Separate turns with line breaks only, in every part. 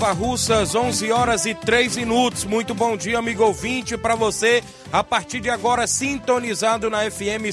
Nova Russas, 11 horas e 3 minutos. Muito bom dia, amigo ouvinte, para você. A partir de agora, sintonizado na FM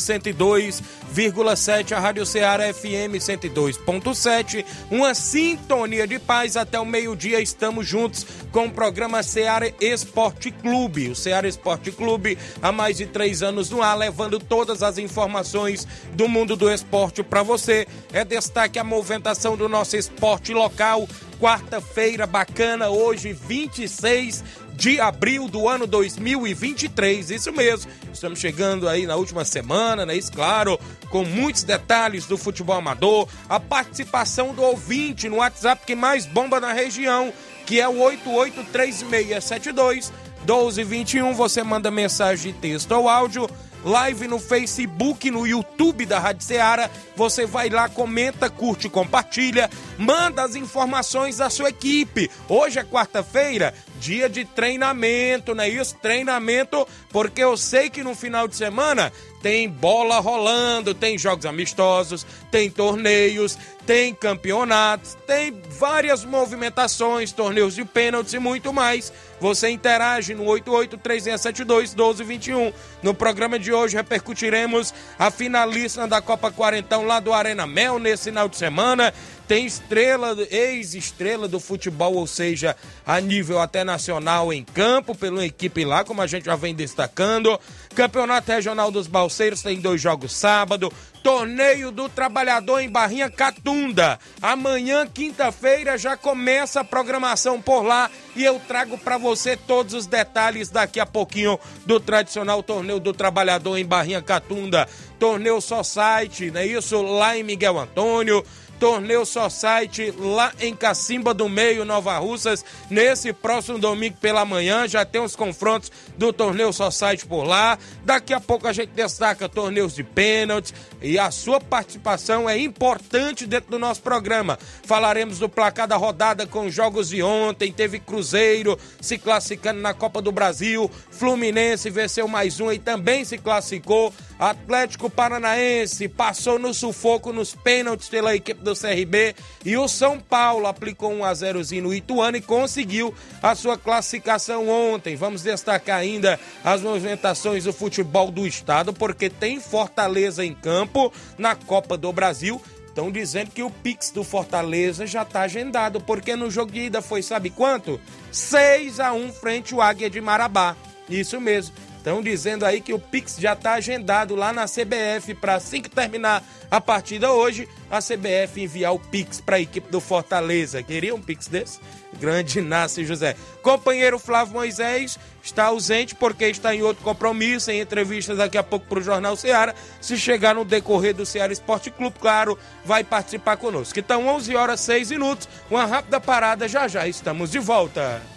102,7, a Rádio Ceará FM 102.7. Uma sintonia de paz até o meio-dia. Estamos juntos com o programa Ceará Esporte Clube. O Ceará Esporte Clube, há mais de três anos no ar, levando todas as informações do mundo do esporte para você. É destaque a movimentação do nosso esporte local quarta-feira bacana, hoje 26 de abril do ano 2023. Isso mesmo, estamos chegando aí na última semana, né? Isso, claro, com muitos detalhes do futebol amador, a participação do ouvinte no WhatsApp que mais bomba na região, que é o 883672 1221. Você manda mensagem de texto ou áudio live no Facebook, no YouTube da Rádio Ceará. Você vai lá, comenta, curte, compartilha, manda as informações da sua equipe. Hoje é quarta-feira, dia de treinamento, não é isso? Treinamento, porque eu sei que no final de semana tem bola rolando, tem jogos amistosos, tem torneios, tem campeonatos, tem várias movimentações, torneios de pênaltis e muito mais. Você interage no 8836721221. No programa de hoje repercutiremos a finalista da Copa Quarentão lá do Arena Mel nesse final de semana tem estrela, ex-estrela do futebol, ou seja, a nível até nacional em campo, pela equipe lá, como a gente já vem destacando. Campeonato Regional dos Balseiros tem dois jogos sábado. Torneio do Trabalhador em Barrinha Catunda. Amanhã, quinta-feira, já começa a programação por lá e eu trago para você todos os detalhes daqui a pouquinho do tradicional Torneio do Trabalhador em Barrinha Catunda. Torneio só site, não é isso? Lá em Miguel Antônio. Torneio Society lá em Cacimba do Meio, Nova Russas. Nesse próximo domingo pela manhã já tem os confrontos do Torneio Society por lá. Daqui a pouco a gente destaca torneios de pênaltis e a sua participação é importante dentro do nosso programa. Falaremos do placar da rodada com jogos de ontem. Teve Cruzeiro se classificando na Copa do Brasil. Fluminense venceu mais um e também se classificou. Atlético Paranaense passou no sufoco nos pênaltis pela equipe do CRB e o São Paulo aplicou um a 0 no Ituano e conseguiu a sua classificação ontem. Vamos destacar ainda as movimentações do futebol do estado, porque tem Fortaleza em campo na Copa do Brasil. Estão dizendo que o Pix do Fortaleza já está agendado, porque no jogo de ida foi, sabe quanto? 6 a 1 frente ao Águia de Marabá. Isso mesmo. Estão dizendo aí que o Pix já está agendado lá na CBF para assim que terminar a partida hoje, a CBF enviar o Pix para a equipe do Fortaleza. Queria um Pix desse? Grande Inácio José. Companheiro Flávio Moisés está ausente porque está em outro compromisso, em entrevista daqui a pouco para o Jornal Ceará. Se chegar no decorrer do Ceará Esporte Clube, claro, vai participar conosco. Então, 11 horas 6 minutos, uma rápida parada, já já estamos de volta.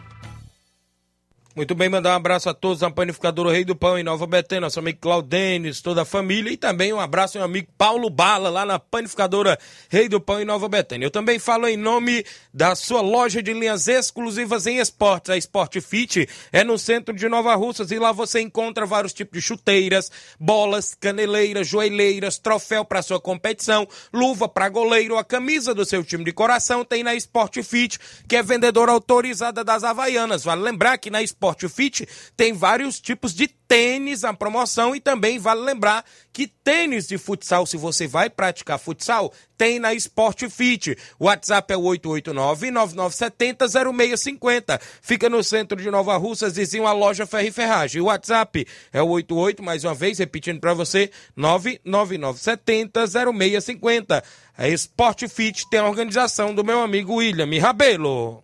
Muito bem, mandar um abraço a todos na Panificadora Rei do Pão em Nova Betânia, nosso amigo Claudenes, toda a família e também um abraço ao meu amigo Paulo Bala lá na Panificadora Rei do Pão em Nova Betânia. Eu também falo em nome da sua loja de linhas exclusivas em esportes, a Sport Fit é no centro de Nova Russas e lá você encontra vários tipos de chuteiras, bolas, caneleiras, joelheiras, troféu para sua competição, luva para goleiro, a camisa do seu time de coração tem na Sport Fit, que é vendedora autorizada das Havaianas. Vale lembrar que na Sport Sport Fit tem vários tipos de tênis na promoção e também vale lembrar que tênis de futsal, se você vai praticar futsal, tem na Sport Fit. O WhatsApp é o 889-9970-0650. Fica no centro de Nova Russas, vizinho a loja Ferro e Ferragem. O WhatsApp é o 88, mais uma vez, repetindo para você, 99970-0650. A Sport Fit tem a organização do meu amigo William Rabelo.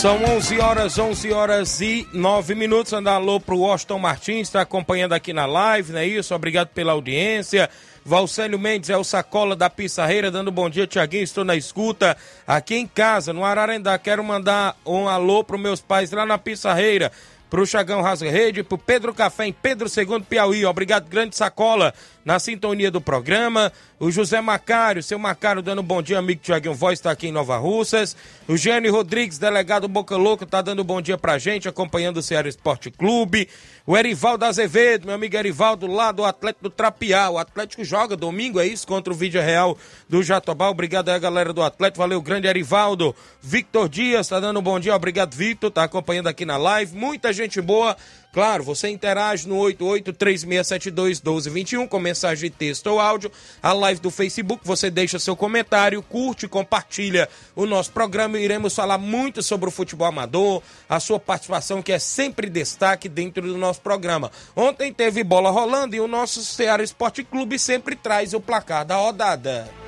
São 11 horas, 11 horas e 9 minutos. Andar alô pro Washington Martins, está acompanhando aqui na live, não é isso? Obrigado pela audiência. Valcélio Mendes é o sacola da Pissarreira, dando bom dia, Tiaguinho. Estou na escuta aqui em casa, no Ararendá. Quero mandar um alô pro meus pais lá na Pissarreira pro Chagão Rasga Rede, pro Pedro Café em Pedro II Piauí. Obrigado, grande sacola na sintonia do programa. O José Macário, seu Macário dando bom dia, amigo Tiaguinho Voz, está aqui em Nova Russas. O Gênio Rodrigues, delegado Boca Louca, tá dando bom dia pra gente, acompanhando o Ceará Esporte Clube. O Erivaldo Azevedo, meu amigo Erivaldo, lá do Atlético do Trapiá. O Atlético joga domingo, é isso? Contra o Vídeo Real do Jatobá. Obrigado aí, galera do Atlético. Valeu, grande Erivaldo. Victor Dias, tá dando bom dia. Obrigado, Victor. Tá acompanhando aqui na live. Muita gente boa Claro, você interage no 8836721221 com mensagem de texto ou áudio. A live do Facebook, você deixa seu comentário, curte, compartilha o nosso programa. Iremos falar muito sobre o futebol amador, a sua participação que é sempre destaque dentro do nosso programa. Ontem teve bola rolando e o nosso Ceará Esporte Clube sempre traz o placar da rodada.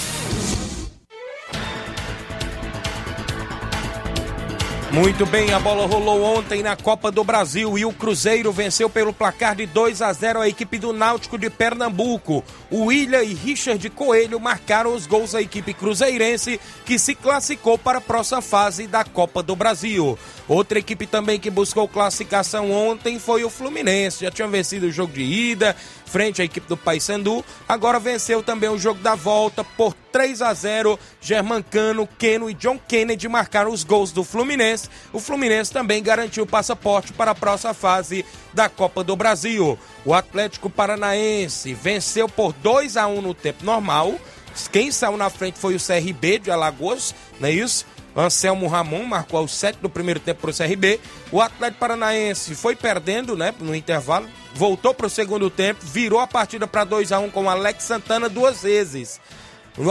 Muito bem, a bola rolou ontem na Copa do Brasil e o Cruzeiro venceu pelo placar de 2 a 0 a equipe do Náutico de Pernambuco. O William e Richard Coelho marcaram os gols da equipe cruzeirense que se classificou para a próxima fase da Copa do Brasil. Outra equipe também que buscou classificação ontem foi o Fluminense. Já tinha vencido o jogo de ida, frente à equipe do Paysandu. Agora venceu também o jogo da volta por 3 a 0. Germancano, Keno e John Kennedy marcaram os gols do Fluminense. O Fluminense também garantiu o passaporte para a próxima fase da Copa do Brasil. O Atlético Paranaense venceu por 2 a 1 no tempo normal. Quem saiu na frente foi o CRB de Alagoas, não é isso? Anselmo Ramon marcou aos 7 do primeiro tempo para o CRB. O Atlético Paranaense foi perdendo né, no intervalo, voltou para o segundo tempo, virou a partida para 2 a 1 com o Alex Santana duas vezes.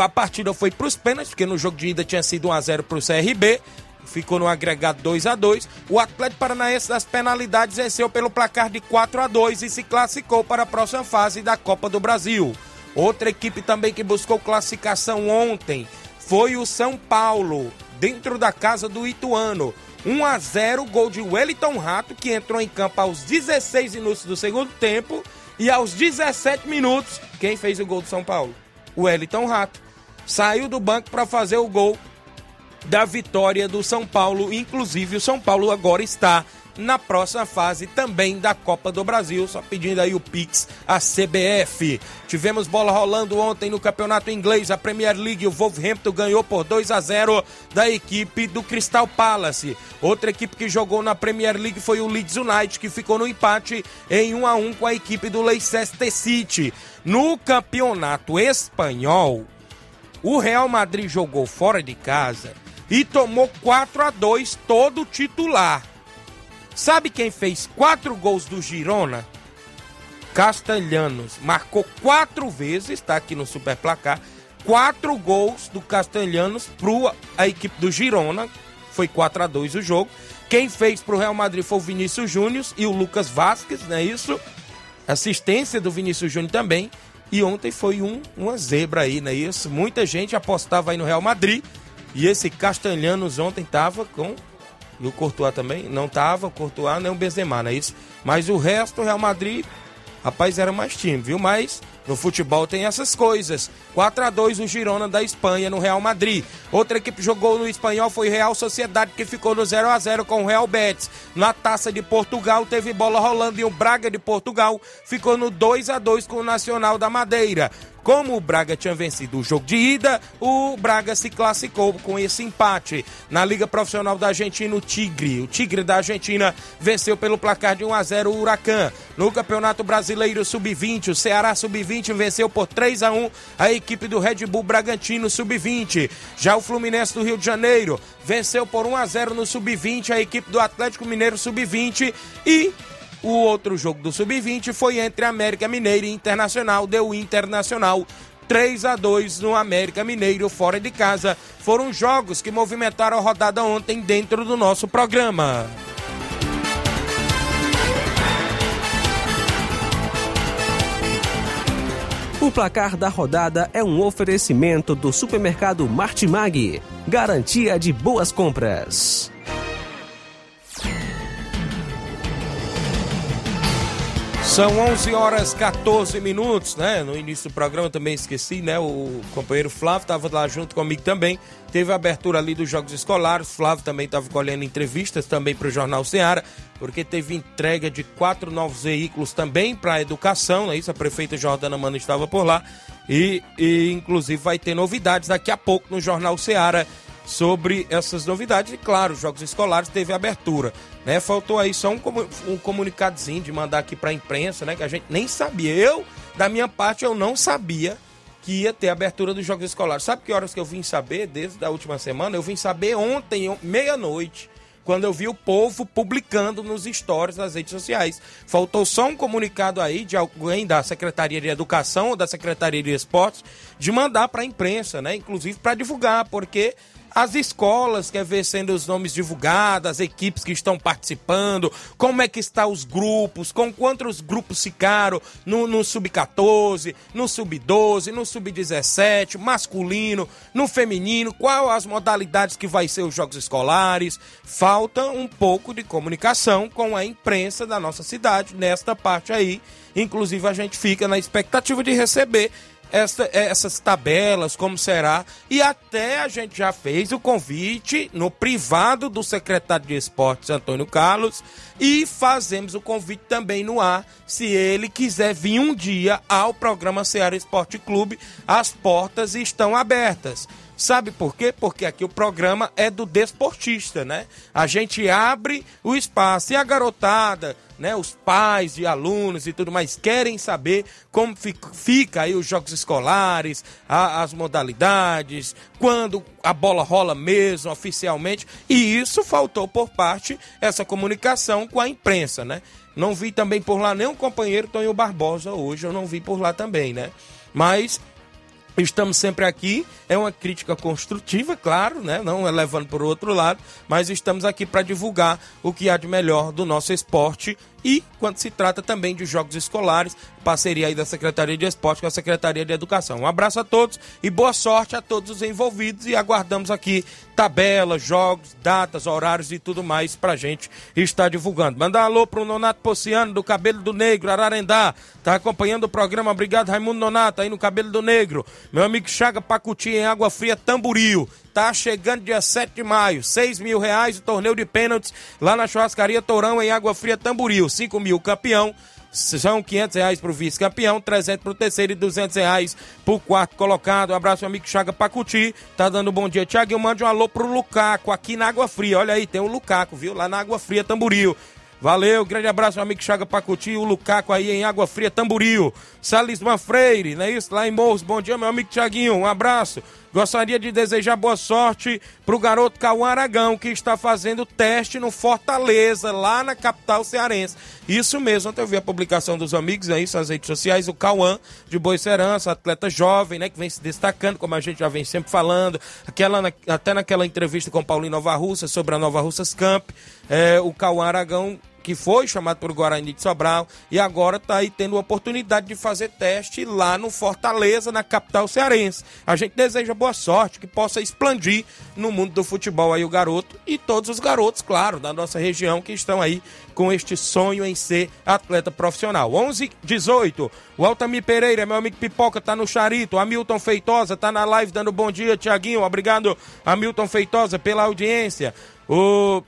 A partida foi para os pênaltis, porque no jogo de ida tinha sido 1 a 0 para o CRB. ficou no agregado 2 a 2 O Atlético Paranaense das penalidades venceu pelo placar de 4 a 2 e se classificou para a próxima fase da Copa do Brasil. Outra equipe também que buscou classificação ontem foi o São Paulo, dentro da casa do Ituano. 1 a 0 gol de Wellington Rato, que entrou em campo aos 16 minutos do segundo tempo. E aos 17 minutos, quem fez o gol do São Paulo? O Wellington Rato. Saiu do banco para fazer o gol da vitória do São Paulo. Inclusive, o São Paulo agora está na próxima fase também da Copa do Brasil. Só pedindo aí o Pix à CBF. Tivemos bola rolando ontem no campeonato inglês, a Premier League. O Wolverhampton ganhou por 2 a 0 da equipe do Crystal Palace. Outra equipe que jogou na Premier League foi o Leeds United, que ficou no empate em 1 a 1 com a equipe do Leicester City. No campeonato espanhol, o Real Madrid jogou fora de casa e tomou 4 a 2 todo titular. Sabe quem fez quatro gols do Girona? Castelhanos. Marcou quatro vezes, está aqui no super placar. Quatro gols do Castelhanos para a equipe do Girona. Foi 4 a 2 o jogo. Quem fez para o Real Madrid foi o Vinícius Júnior e o Lucas Vasquez, não é isso? Assistência do Vinícius Júnior também. E ontem foi um, uma zebra aí, não é isso? Muita gente apostava aí no Real Madrid. E esse Castelhanos ontem tava com. E o Courtois também? Não tava, o Courtois nem o Benzema, não é isso? Mas o resto, o Real Madrid, rapaz, era mais time, viu? Mas no futebol tem essas coisas. 4 a 2 o Girona da Espanha no Real Madrid. Outra equipe jogou no espanhol foi Real Sociedade, que ficou no 0 a 0 com o Real Betis. Na Taça de Portugal teve bola rolando e o Braga de Portugal ficou no 2 a 2 com o Nacional da Madeira. Como o Braga tinha vencido o jogo de ida, o Braga se classificou com esse empate. Na Liga Profissional da Argentina, o Tigre. O Tigre da Argentina venceu pelo placar de 1 a 0 o Huracan. No Campeonato Brasileiro Sub-20, o Ceará Sub-20 venceu por 3 a 1 a equipe do Red Bull Bragantino Sub-20. Já o Fluminense do Rio de Janeiro venceu por 1 a 0 no Sub-20 a equipe do Atlético Mineiro Sub-20 e o outro jogo do Sub-20 foi entre América Mineiro e Internacional, deu Internacional 3 a 2 no América Mineiro fora de casa. Foram jogos que movimentaram a rodada ontem dentro do nosso programa.
O placar da rodada é um oferecimento do supermercado Martimag, garantia de boas compras.
São 11 horas 14 minutos, né? No início do programa também esqueci, né? O companheiro Flávio estava lá junto comigo também. Teve a abertura ali dos Jogos Escolares. Flávio também estava colhendo entrevistas também para o Jornal Ceará, porque teve entrega de quatro novos veículos também para a educação, né? Isso, a prefeita Jordana Mano estava por lá. E, e inclusive vai ter novidades daqui a pouco no Jornal Ceará sobre essas novidades. E claro, os Jogos Escolares teve abertura. Né? Faltou aí só um, um comunicadozinho de mandar aqui para a imprensa, né? Que a gente nem sabia. Eu, da minha parte, eu não sabia que ia ter abertura dos Jogos Escolares. Sabe que horas que eu vim saber desde a última semana? Eu vim saber ontem, meia-noite, quando eu vi o povo publicando nos stories das redes sociais. Faltou só um comunicado aí de alguém da Secretaria de Educação ou da Secretaria de Esportes de mandar para a imprensa, né? Inclusive para divulgar, porque as escolas, quer ver sendo os nomes divulgados, as equipes que estão participando, como é que estão os grupos, com quantos grupos ficaram no, no sub-14, no sub-12, no sub-17, masculino, no feminino, quais as modalidades que vai ser os jogos escolares. Falta um pouco de comunicação com a imprensa da nossa cidade nesta parte aí. Inclusive a gente fica na expectativa de receber essa, essas tabelas, como será. E até a gente já fez o convite no privado do secretário de Esportes, Antônio Carlos, e fazemos o convite também no ar, se ele quiser vir um dia ao programa Ceará Esporte Clube, as portas estão abertas. Sabe por quê? Porque aqui o programa é do desportista, né? A gente abre o espaço e a garotada, né? Os pais de alunos e tudo mais querem saber como fica aí os jogos escolares, a, as modalidades, quando a bola rola mesmo oficialmente. E isso faltou por parte essa comunicação com a imprensa, né? Não vi também por lá o companheiro Tonho Barbosa hoje, eu não vi por lá também, né? Mas Estamos sempre aqui, é uma crítica construtiva, claro, né? não é levando o outro lado, mas estamos aqui para divulgar o que há de melhor do nosso esporte e quando se trata também de jogos escolares, parceria aí da Secretaria de Esporte com a Secretaria de Educação. Um abraço a todos e boa sorte a todos os envolvidos e aguardamos aqui tabelas, jogos, datas, horários e tudo mais pra gente estar divulgando. Mandar um alô pro Nonato Pociano do Cabelo do Negro, Ararendá, tá acompanhando o programa, obrigado Raimundo Nonato aí no Cabelo do Negro. Meu amigo Chaga Pacuti em Água Fria Tamboril, Tá chegando dia 7 de maio, 6 mil reais o torneio de pênaltis lá na churrascaria Tourão em Água Fria Tamboril. 5 mil campeão, são 500 reais pro vice-campeão, 300 pro terceiro e 200 reais pro quarto colocado. Um abraço, meu amigo Chaga Pacuti. Tá dando um bom dia, Thiago. Mande um alô pro Lucaco aqui na Água Fria. Olha aí, tem o Lucaco, viu? Lá na Água Fria Tamboril. Valeu, grande abraço, meu amigo Chaga Pacuti, o Lucaco aí em Água Fria, Tamboril. Salisman Freire, não é isso? Lá em Morros. Bom dia, meu amigo Tiaguinho, um abraço. Gostaria de desejar boa sorte pro garoto Cauã Aragão, que está fazendo teste no Fortaleza, lá na capital cearense. Isso mesmo, ontem eu vi a publicação dos amigos aí nas redes sociais, o Cauã de Boa Serança, atleta jovem, né, que vem se destacando, como a gente já vem sempre falando. Aquela, até naquela entrevista com o Paulinho Nova Russa sobre a Nova Russas Camp, é, o Cauã Aragão que foi chamado pelo Guarani de Sobral e agora está aí tendo a oportunidade de fazer teste lá no Fortaleza, na capital cearense. A gente deseja boa sorte, que possa expandir no mundo do futebol aí o garoto e todos os garotos, claro, da nossa região que estão aí com este sonho em ser atleta profissional. 11 18. O Altamir Pereira, meu amigo Pipoca, tá no Charito. Hamilton Feitosa tá na live dando bom dia, Tiaguinho. Obrigado, Hamilton Feitosa, pela audiência. O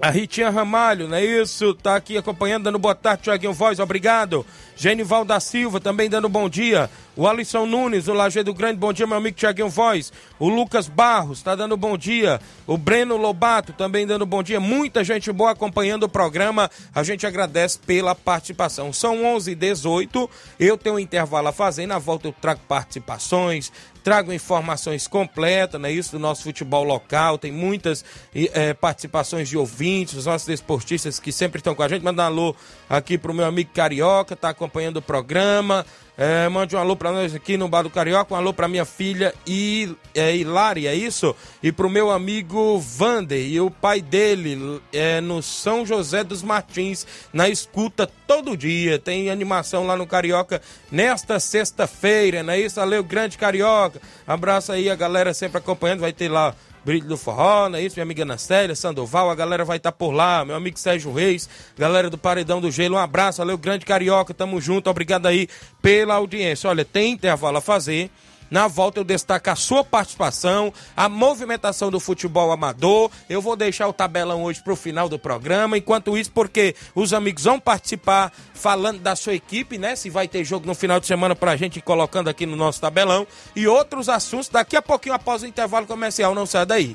a Ritinha Ramalho, não é isso? Tá aqui acompanhando, dando boa tarde, Tiaguinho Voz, obrigado. Genival da Silva também dando bom dia. O Alisson Nunes, o Lajeado Grande, bom dia, meu amigo Tiaguinho Voz. O Lucas Barros está dando bom dia. O Breno Lobato também dando bom dia. Muita gente boa acompanhando o programa. A gente agradece pela participação. São 11 h 18 Eu tenho um intervalo a fazer. Na volta eu trago participações, trago informações completas, né? Isso do nosso futebol local. Tem muitas é, participações de ouvintes, os nossos desportistas que sempre estão com a gente. Manda um alô aqui pro meu amigo Carioca, tá acompanhando o programa. É, mande um alô para nós aqui no Bar do Carioca, um alô para minha filha I, é, Hilari, é isso? E pro meu amigo Vander e o pai dele é, no São José dos Martins, na escuta todo dia. Tem animação lá no Carioca nesta sexta-feira, não é isso? Valeu, grande Carioca. Abraço aí a galera sempre acompanhando, vai ter lá Brilho do Forró, não é isso? Minha amiga Anastélia, Sandoval, a galera vai estar tá por lá, meu amigo Sérgio Reis, galera do Paredão do Gelo, um abraço, valeu, grande carioca, tamo junto, obrigado aí pela audiência. Olha, tem intervalo a fazer. Na volta eu destaco a sua participação, a movimentação do futebol amador. Eu vou deixar o tabelão hoje para o final do programa. Enquanto isso, porque os amigos vão participar falando da sua equipe, né? Se vai ter jogo no final de semana para a gente colocando aqui no nosso tabelão. E outros assuntos daqui a pouquinho após o intervalo comercial. Não sai daí.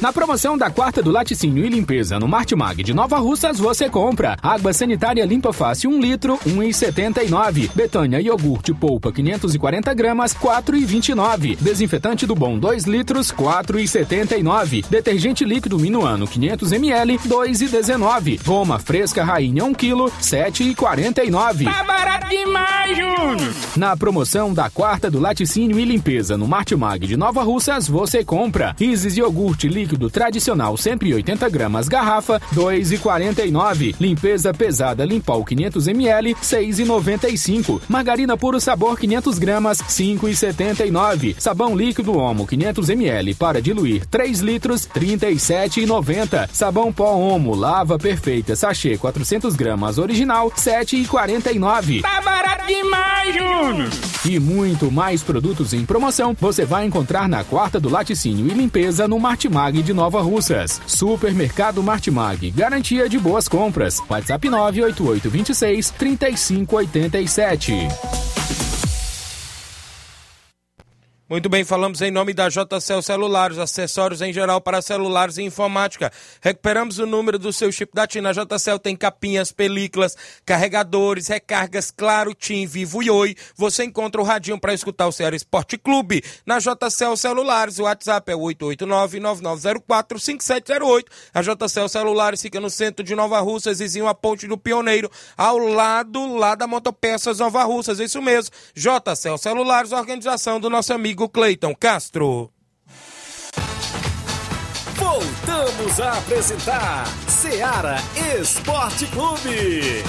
Na promoção da quarta do laticínio e limpeza no Martimag de Nova Russas, você compra água sanitária limpa fácil 1 litro, 1,79. Betânia iogurte polpa 540 gramas, 4,29. Desinfetante do bom 2 litros, 4,79. Detergente líquido Minuano 500 ml, 2,19. Roma fresca rainha 1 kg, 7,49.
Tá barato demais, Júnior!
Na promoção da quarta do laticínio e limpeza no Martimag de Nova Russas, você compra Isis iogurte líquido líquido tradicional 180 gramas garrafa 2,49. Limpeza pesada Limpol 500 ml 6,95. Margarina puro sabor 500 gramas 5,79. Sabão líquido Omo 500 ml para diluir 3 litros 37,90. Sabão pó Omo lava perfeita sachê 400 gramas original 7,49.
Tá barato demais, Júnior!
E muito mais produtos em promoção você vai encontrar na quarta do laticínio e limpeza no Martimag de Nova Russas. Supermercado Martimag, garantia de boas compras. WhatsApp 98826 3587.
Muito bem, falamos em nome da JCL Celulares, acessórios em geral para celulares e informática. Recuperamos o número do seu chip da TIM. Na JCL tem capinhas, películas, carregadores, recargas, claro, TIM, Vivo e Oi. Você encontra o radinho para escutar o Ceará Esporte Clube. Na JCL Celulares, o WhatsApp é 889-9904-5708. A JCL Celulares fica no centro de Nova Russa, vizinho a Ponte do Pioneiro, ao lado lá da Motopeças Nova Russas. Isso mesmo. JCL Celulares, organização do nosso amigo Cleiton Castro.
Voltamos a apresentar Seara Esporte Clube.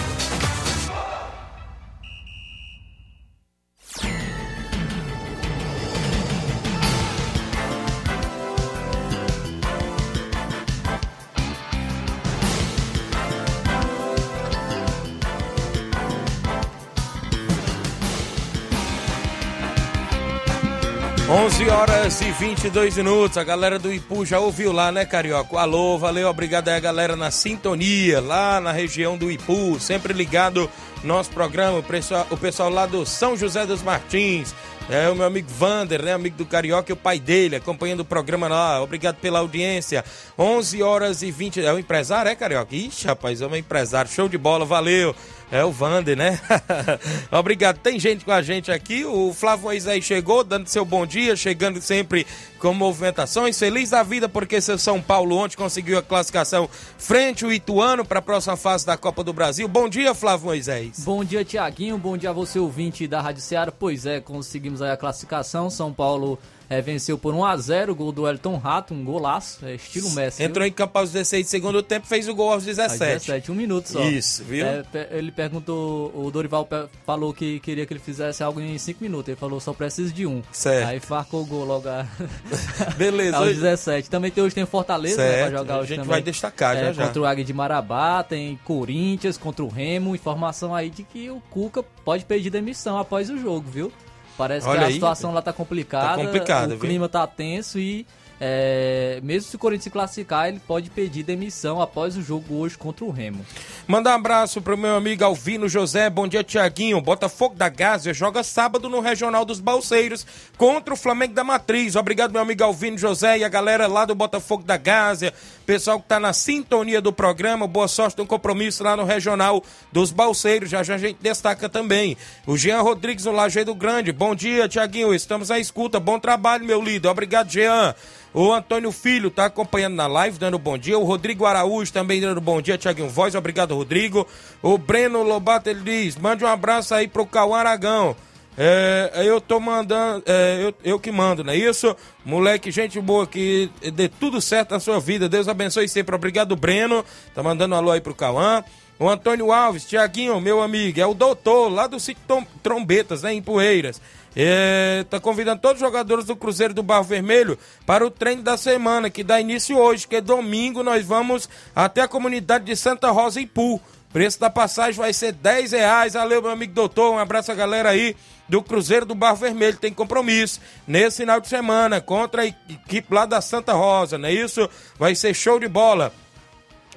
11 horas e 22 minutos. A galera do Ipu já ouviu lá, né, Carioca? Alô, valeu, obrigado aí a galera na sintonia, lá na região do Ipu, sempre ligado nosso programa, o pessoal, o pessoal lá do São José dos Martins. É o meu amigo Vander, né? Amigo do Carioca e o pai dele, acompanhando o programa lá. Obrigado pela audiência. 11 horas e 20. É o empresário, é, Carioca? Ixi, rapaz, é um empresário. Show de bola, valeu. É o Vander, né? Obrigado. Tem gente com a gente aqui. O Flávio Moisés chegou, dando seu bom dia, chegando sempre com movimentações. Feliz da vida porque seu São Paulo ontem conseguiu a classificação frente ao Ituano para a próxima fase da Copa do Brasil. Bom dia, Flávio Moisés.
Bom dia, Tiaguinho. Bom dia a você, ouvinte da Rádio Ceará. Pois é, conseguimos aí a classificação. São Paulo é, venceu por 1 a 0 o gol do Elton Rato, um golaço, é, estilo Messi.
Entrou
viu?
em campo aos 16 de segundo tempo, fez o gol aos 17.
Aos 17, um minuto só.
Isso, viu?
É, ele perguntou, o Dorival falou que queria que ele fizesse algo em 5 minutos. Ele falou, só preciso de um.
Certo.
Aí farcou o gol logo a...
Beleza.
aos 17. Também tem, hoje tem Fortaleza
certo.
né, pra jogar
a
hoje
gente
também.
vai destacar já,
é,
já.
Contra o Águia de Marabá, tem Corinthians, contra o Remo. Informação aí de que o Cuca pode pedir demissão após o jogo, viu? Parece
Olha
que a
aí,
situação lá tá complicada.
Tá complicada,
o
viu?
clima tá tenso e é, mesmo se o Corinthians se classificar, ele pode pedir demissão após o jogo hoje contra o Remo.
Manda um abraço pro meu amigo Alvino José. Bom dia, Tiaguinho. Botafogo da Gávea joga sábado no Regional dos Balseiros contra o Flamengo da Matriz. Obrigado, meu amigo Alvino José e a galera lá do Botafogo da Gávea. Pessoal que tá na sintonia do programa. Boa sorte no compromisso lá no Regional dos Balseiros. Já já a gente destaca também. O Jean Rodrigues no Lajeado Grande. Bom dia, Tiaguinho. Estamos à escuta. Bom trabalho, meu líder. Obrigado, Jean. O Antônio Filho tá acompanhando na live, dando bom dia. O Rodrigo Araújo também dando bom dia. Tiaguinho Voz, obrigado, Rodrigo. O Breno Lobato, ele diz: mande um abraço aí pro Cauã Aragão. É, eu tô mandando, é, eu, eu que mando, não é isso? Moleque, gente boa, que dê tudo certo na sua vida. Deus abençoe sempre. Obrigado, Breno. Tá mandando um alô aí pro Cauã. O Antônio Alves, Tiaguinho, meu amigo, é o doutor lá do sítio Trombetas, né, em Poeiras. É, tá convidando todos os jogadores do Cruzeiro do Barro Vermelho para o treino da semana, que dá início hoje, que é domingo, nós vamos até a comunidade de Santa Rosa em Pu. Preço da passagem vai ser 10 reais. Valeu, meu amigo doutor. Um abraço a galera aí do Cruzeiro do Barro Vermelho. Tem compromisso nesse final de semana contra a equipe lá da Santa Rosa, não é isso? Vai ser show de bola.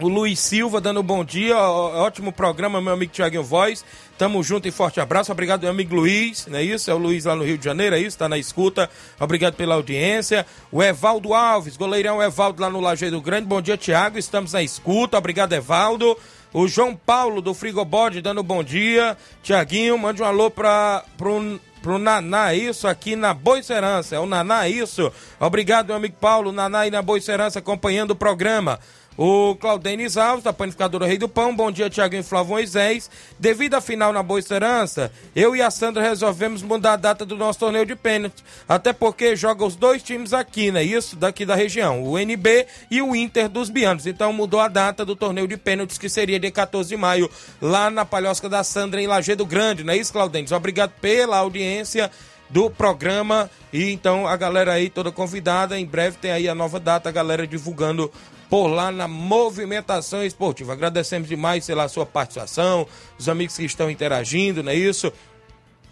O Luiz Silva dando um bom dia, ótimo programa, meu amigo Tiaguinho Voz. Tamo junto e forte abraço. Obrigado, meu amigo Luiz, não é isso? É o Luiz lá no Rio de Janeiro, é isso? Tá na escuta. Obrigado pela audiência. O Evaldo Alves, goleirão Evaldo lá no Lajeiro Grande. Bom dia, Tiago. Estamos na escuta. Obrigado, Evaldo. O João Paulo do Frigobode dando bom dia. Tiaguinho, mande um alô pra, pro, pro Naná, isso aqui na Boicerança. É o Naná, isso. Obrigado, meu amigo Paulo. Naná aí na Boicerança acompanhando o programa. O Claudenis Alves, da Panificadora Rei do Pão. Bom dia, Tiaguinho Flávio Moisés. Devido à final na Boa Esperança, eu e a Sandra resolvemos mudar a data do nosso torneio de pênalti. Até porque joga os dois times aqui, né? Isso, daqui da região. O NB e o Inter dos Bianos. Então mudou a data do torneio de pênaltis, que seria dia 14 de maio, lá na Palhosca da Sandra, em Lagedo Grande. Não é isso, Claudenis? Obrigado pela audiência do programa. E então a galera aí toda convidada. Em breve tem aí a nova data, a galera divulgando por lá na movimentação esportiva. Agradecemos demais pela sua participação, os amigos que estão interagindo, não é isso?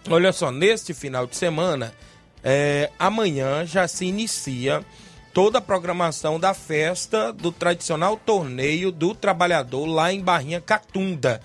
Olha só, neste final de semana, é, amanhã já se inicia toda a programação da festa do tradicional torneio do trabalhador lá em Barrinha Catunda.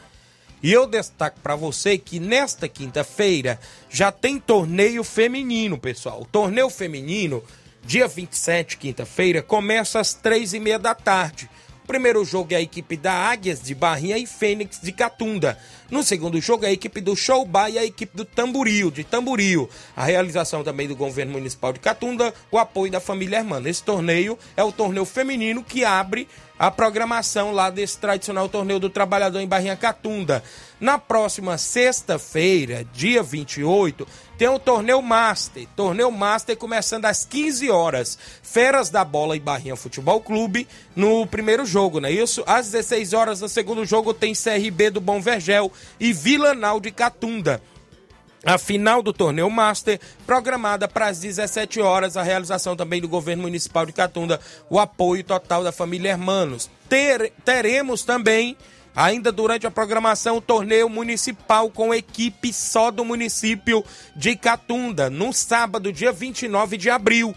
E eu destaco para você que nesta quinta-feira já tem torneio feminino, pessoal. O torneio feminino, dia 27, quinta-feira, começa às três e meia da tarde. O primeiro jogo é a equipe da Águias de Barrinha e Fênix de Catunda. No segundo jogo é a equipe do Showbá e a equipe do Tamboril, de Tamboril. A realização também do governo municipal de Catunda, o apoio da família Hermana. Esse torneio é o torneio feminino que abre a programação lá desse tradicional torneio do trabalhador em Barrinha Catunda. Na próxima sexta-feira, dia 28, tem o torneio Master. Torneio Master começando às 15 horas. Feras da Bola e Barrinha Futebol Clube no primeiro jogo, não é isso? Às 16 horas no segundo jogo tem CRB do Bom Vergel e Vilanal de Catunda. A final do torneio Master, programada para as 17 horas, a realização também do governo municipal de Catunda, o apoio total da família Hermanos. Ter, teremos também, ainda durante a programação, o torneio municipal com equipe só do município de Catunda, no sábado, dia 29 de abril.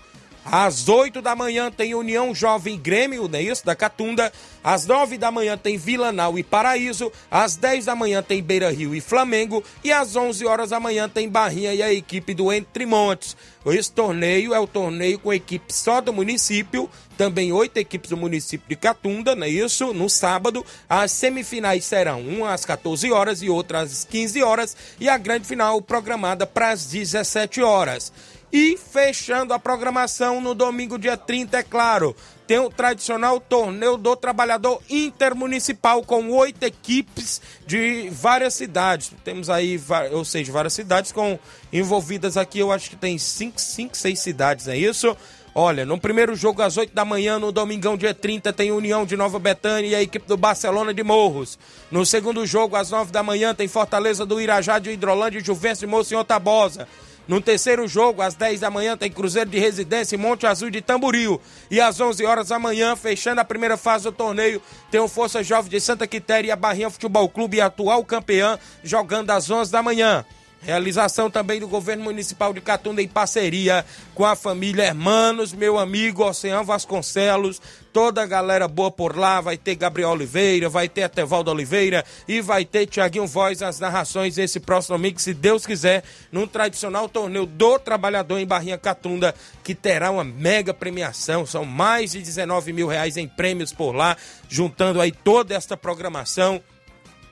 Às 8 da manhã tem União Jovem Grêmio, não é isso? Da Catunda. Às 9 da manhã tem Vilanal e Paraíso. Às 10 da manhã tem Beira Rio e Flamengo. E às 11 horas da manhã tem Barrinha e a equipe do Entre Montes. Esse torneio é o torneio com equipe só do município. Também oito equipes do município de Catunda, não é isso? No sábado. As semifinais serão uma às 14 horas e outra às 15 horas. E a grande final programada para as 17 horas. E fechando a programação no domingo, dia 30, é claro, tem o tradicional torneio do trabalhador intermunicipal com oito equipes de várias cidades. Temos aí, ou seja, várias cidades com envolvidas aqui, eu acho que tem cinco, cinco seis cidades, é isso? Olha, no primeiro jogo às 8 da manhã, no domingão, dia 30, tem União de Nova Betânia e a equipe do Barcelona de Morros. No segundo jogo, às 9 da manhã, tem Fortaleza do Irajá de Hidrolândia e Juventus de Monsenhor Tabosa. No terceiro jogo, às 10 da manhã, tem Cruzeiro de Residência e Monte Azul de Tamboril. E às 11 horas da manhã, fechando a primeira fase do torneio, tem o Força Jovem de Santa Quitéria e a Barrinha Futebol Clube, atual campeã, jogando às 11 da manhã. Realização também do governo municipal de Catunda em parceria com a família Hermanos, meu amigo Oceano Vasconcelos, toda a galera boa por lá, vai ter Gabriel Oliveira, vai ter Etevaldo Oliveira e vai ter Tiaguinho Voz as narrações esse próximo domingo, se Deus quiser, num tradicional torneio do trabalhador em Barrinha Catunda, que terá uma mega premiação, são mais de 19 mil reais em prêmios por lá, juntando aí toda esta programação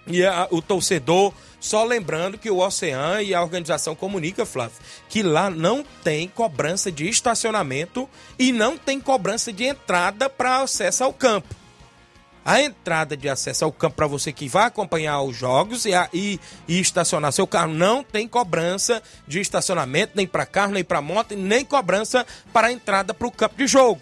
e a, o torcedor só lembrando que o Ocean e a organização comunica, Flávio, que lá não tem cobrança de estacionamento e não tem cobrança de entrada para acesso ao campo. A entrada de acesso ao campo para você que vai acompanhar os jogos e, a, e, e, estacionar seu carro não tem cobrança de estacionamento, nem para carro, nem para moto, nem cobrança para a entrada para o campo de jogo.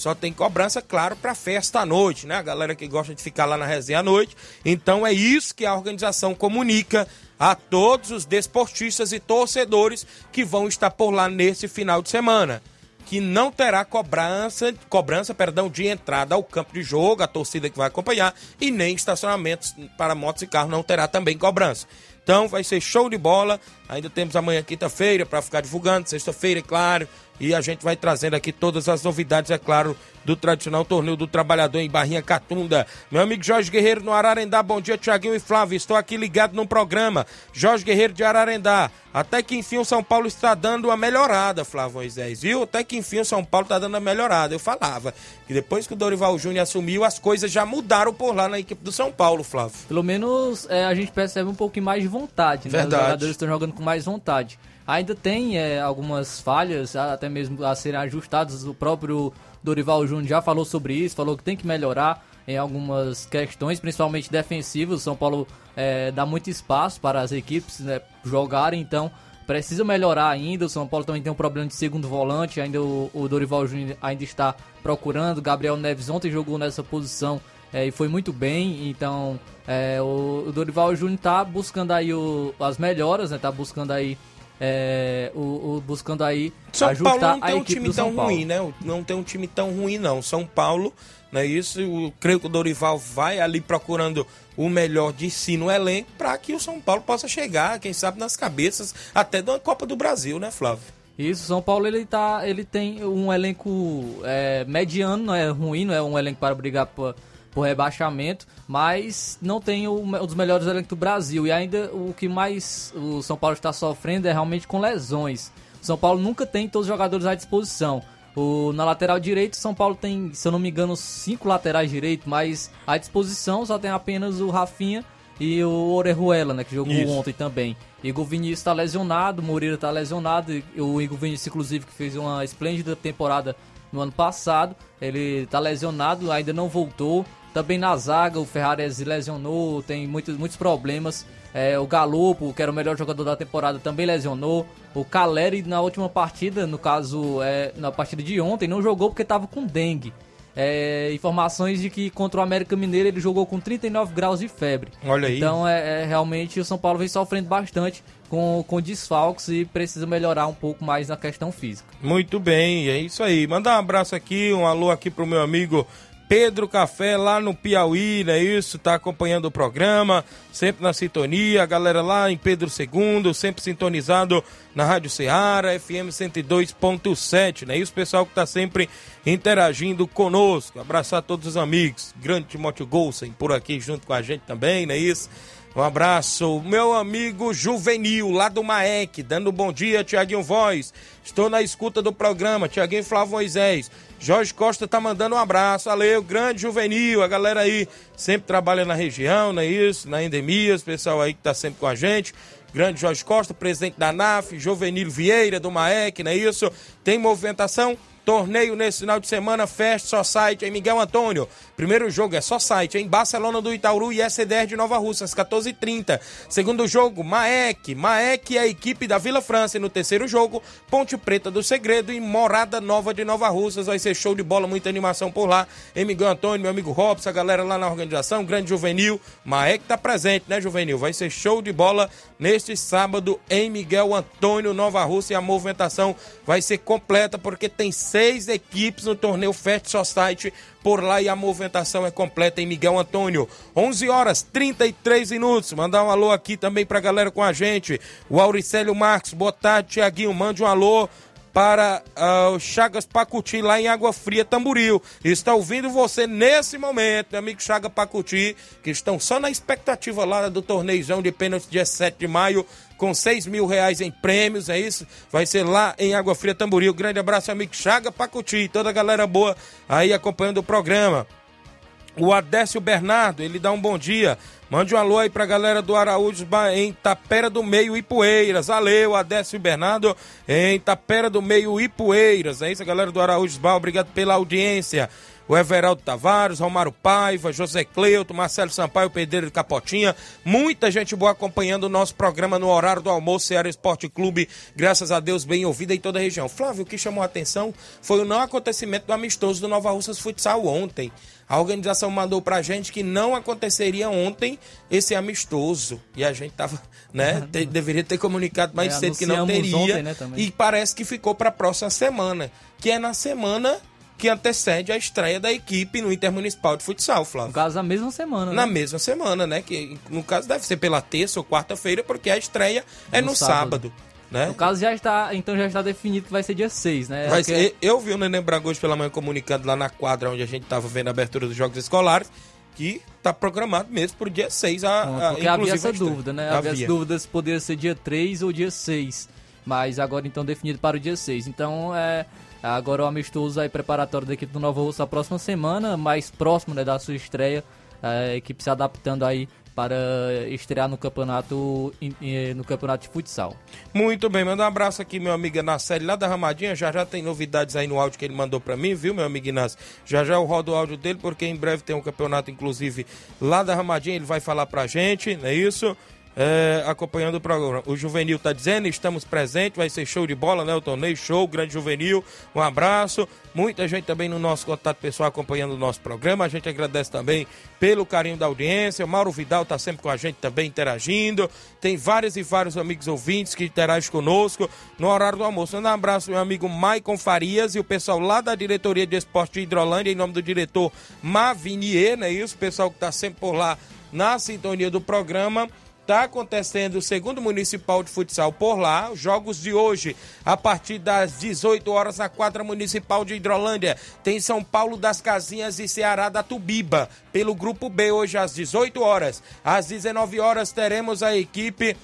Só tem cobrança, claro, para festa à noite, né? A galera que gosta de ficar lá na resenha à noite. Então é isso que a organização comunica a todos os desportistas e torcedores que vão estar por lá nesse final de semana. Que não terá cobrança, cobrança perdão, de entrada ao campo de jogo, a torcida que vai acompanhar, e nem estacionamentos para motos e carros não terá também cobrança. Então vai ser show de bola. Ainda temos amanhã quinta-feira para ficar divulgando, sexta-feira, é claro. E a gente vai trazendo aqui todas as novidades, é claro, do tradicional torneio do trabalhador em Barrinha Catunda. Meu amigo Jorge Guerreiro no Ararendá, bom dia, Tiaguinho e Flávio. Estou aqui ligado no programa. Jorge Guerreiro de Ararendá. Até que enfim o São Paulo está dando uma melhorada, Flávio Moisés, viu? Até que enfim o São Paulo está dando uma melhorada. Eu falava que depois que o Dorival Júnior assumiu, as coisas já mudaram por lá na equipe do São Paulo, Flávio.
Pelo menos é, a gente percebe um pouquinho mais de vontade, né?
Verdade.
Os jogadores estão jogando com mais vontade. Ainda tem é, algumas falhas, até mesmo a serem ajustadas. O próprio Dorival Júnior já falou sobre isso, falou que tem que melhorar em algumas questões, principalmente defensivas. O São Paulo é, dá muito espaço para as equipes né, jogarem, então precisa melhorar ainda. O São Paulo também tem um problema de segundo volante, ainda o, o Dorival Júnior ainda está procurando. Gabriel Neves ontem jogou nessa posição é, e foi muito bem. Então é, o, Dorival Júnior está buscando aí o, as melhoras, está né, buscando aí é, o, o, buscando aí
São
ajustar
Paulo não
a
tem um
equipe
time tão ruim, né? Não tem um time tão ruim, não. São Paulo, não é isso? Eu creio que o Dorival vai ali procurando o melhor de si no elenco para que o São Paulo possa chegar, quem sabe, nas cabeças até da Copa do Brasil, né, Flávio?
Isso, São Paulo ele tá, ele tem um elenco é, mediano, não é ruim, não é um elenco para brigar pra, por rebaixamento, mas não tem o, um dos melhores elencos do Brasil. E ainda o que mais o São Paulo está sofrendo é realmente com lesões. O São Paulo nunca tem todos os jogadores à disposição. O, na lateral direito, São Paulo tem, se eu não me engano, cinco laterais direito, mas à disposição só tem apenas o Rafinha e o Orejuela, né, que jogou
Isso.
ontem também. Igor Vinícius está lesionado, Moreira está lesionado, e o Igor Vinícius, inclusive, que fez uma esplêndida temporada no ano passado, ele está lesionado, ainda não voltou. Também na zaga, o Ferrari se lesionou, tem muitos, muitos problemas. É, o Galopo, que era o melhor jogador da temporada, também lesionou. O Caleri, na última partida, no caso, é, na partida de ontem, não jogou porque estava com dengue. É, informações de que contra o América Mineiro ele jogou com 39 graus de febre.
Olha aí.
Então, é, é, realmente, o São Paulo vem sofrendo bastante com, com desfalques e precisa melhorar um pouco mais na questão física.
Muito bem, é isso aí. Mandar um abraço aqui, um alô aqui pro meu amigo Pedro Café lá no Piauí, não é isso? Tá acompanhando o programa, sempre na sintonia. A galera lá em Pedro II, sempre sintonizado na Rádio Ceará, FM 102.7, não é isso? Pessoal que tá sempre interagindo conosco. Abraçar todos os amigos. Grande Timóteo Golsen por aqui junto com a gente também, não é isso? Um abraço, meu amigo Juvenil, lá do Maek, dando um bom dia, Tiaguinho Voz. Estou na escuta do programa, Tiaguinho Flávio Moisés. Jorge Costa tá mandando um abraço, valeu, grande Juvenil, a galera aí sempre trabalha na região, não é isso? Na Endemias, pessoal aí que tá sempre com a gente. Grande Jorge Costa, presidente da NAF, Juvenil Vieira do Maek, não é isso? Tem movimentação? Torneio nesse final de semana, Fest Society em Miguel Antônio. Primeiro jogo é Society em Barcelona do Itaúru e SDR de Nova Rússia, às 14h30. Segundo jogo, Maek. Maek é a equipe da Vila França. E no terceiro jogo, Ponte Preta do Segredo e Morada Nova de Nova Russas. Vai ser show de bola, muita animação por lá. Em Miguel Antônio, meu amigo Robson, a galera lá na organização, grande Juvenil. Maek tá presente, né, Juvenil? Vai ser show de bola neste sábado em Miguel Antônio, Nova Rússia. E a movimentação vai ser completa porque tem seis equipes no torneio Fest Society por lá e a movimentação é completa em Miguel Antônio. 11 horas 33 minutos. Mandar um alô aqui também pra galera com a gente. O Auricélio Marques, boa tarde, Tiaguinho. Mande um alô para uh, o Chagas Pacuti lá em Água Fria, Tamboril. Está ouvindo você nesse momento, meu amigo Chaga Pacuti, que estão só na expectativa lá do torneizão de pênalti dia 7 de maio, com 6 mil reais em prêmios, é isso? Vai ser lá em Água Fria, Tamboril. Grande abraço, amigo Chaga Pacuti, toda a galera boa aí acompanhando o programa. O Adécio Bernardo, ele dá um bom dia. Mande um alô aí pra galera do Araújo em Tapera do Meio Ipueiras. Valeu, Adécio Bernardo em Tapera do Meio Ipueiras. É isso, galera do Araújo Bar. Obrigado pela audiência. O Everaldo Tavares, Romário Paiva, José Cleuto, Marcelo Sampaio, Pedreiro de Capotinha. Muita gente boa acompanhando o nosso programa no horário do almoço, Ceará Esporte Clube. Graças a Deus, bem ouvida em toda a região. Flávio, o que chamou a atenção foi o não acontecimento do amistoso do Nova Russas Futsal ontem. A organização mandou pra gente que não aconteceria ontem esse amistoso. E a gente tava, né? te- deveria ter comunicado mais
É,
cedo que não teria.
ontem, né,
e parece que ficou pra próxima semana. Que é na semana que antecede a estreia da equipe no Intermunicipal de Futsal,
No
Flávio.
caso, na mesma semana,
Na
né?
mesma semana, né? Que no caso deve ser pela terça ou quarta-feira, porque a estreia é no,
No
sábado.
sábado.
né?
No caso, já está, então já está definido que vai ser dia 6, né? Porque-
eu, eu vi o Neném Braga hoje pela manhã comunicando lá na quadra onde a gente estava vendo a abertura dos Jogos Escolares que tá programado mesmo pro dia 6 a, a
Porque havia essa dúvida, né? Havia, essa dúvida se poderia ser dia 3 ou dia 6. Mas agora então definido para o dia 6. Então é. Agora o amistoso aí preparatório da equipe do Nova Russa a próxima semana, mais próximo né, da sua estreia. A equipe se adaptando aí para estrear no campeonato em- no campeonato de futsal.
Muito bem, manda um abraço aqui, meu amigo Inácio, lá da Ramadinha. Já já tem novidades aí no áudio que ele mandou pra mim, viu, meu amigo Inácio? Já já eu rodo o áudio dele, porque em breve tem um campeonato, inclusive, lá da Ramadinha. Ele vai falar pra gente, não é isso? É, acompanhando o programa. O Juvenil tá dizendo, estamos presentes, vai ser show de bola, né? O torneio, show, grande Juvenil. Um abraço. Muita gente também no nosso contato pessoal acompanhando o nosso programa. A gente agradece também pelo carinho da audiência. O Mauro Vidal tá sempre com a gente também interagindo. Tem vários e vários amigos ouvintes que interagem conosco no horário do almoço. Um abraço, meu amigo Maicon Farias e o pessoal lá da diretoria de esporte de Hidrolândia, em nome do diretor Mavinier, né? Isso, o pessoal que tá sempre por lá na sintonia do programa Está acontecendo o segundo municipal de futsal por lá. Os jogos de hoje, a partir das 18 horas, na quadra municipal de Hidrolândia. Tem São Paulo das Casinhas e Ceará da Tubiba. Pelo grupo B, hoje às 18 horas. Às 19 horas, teremos a equipe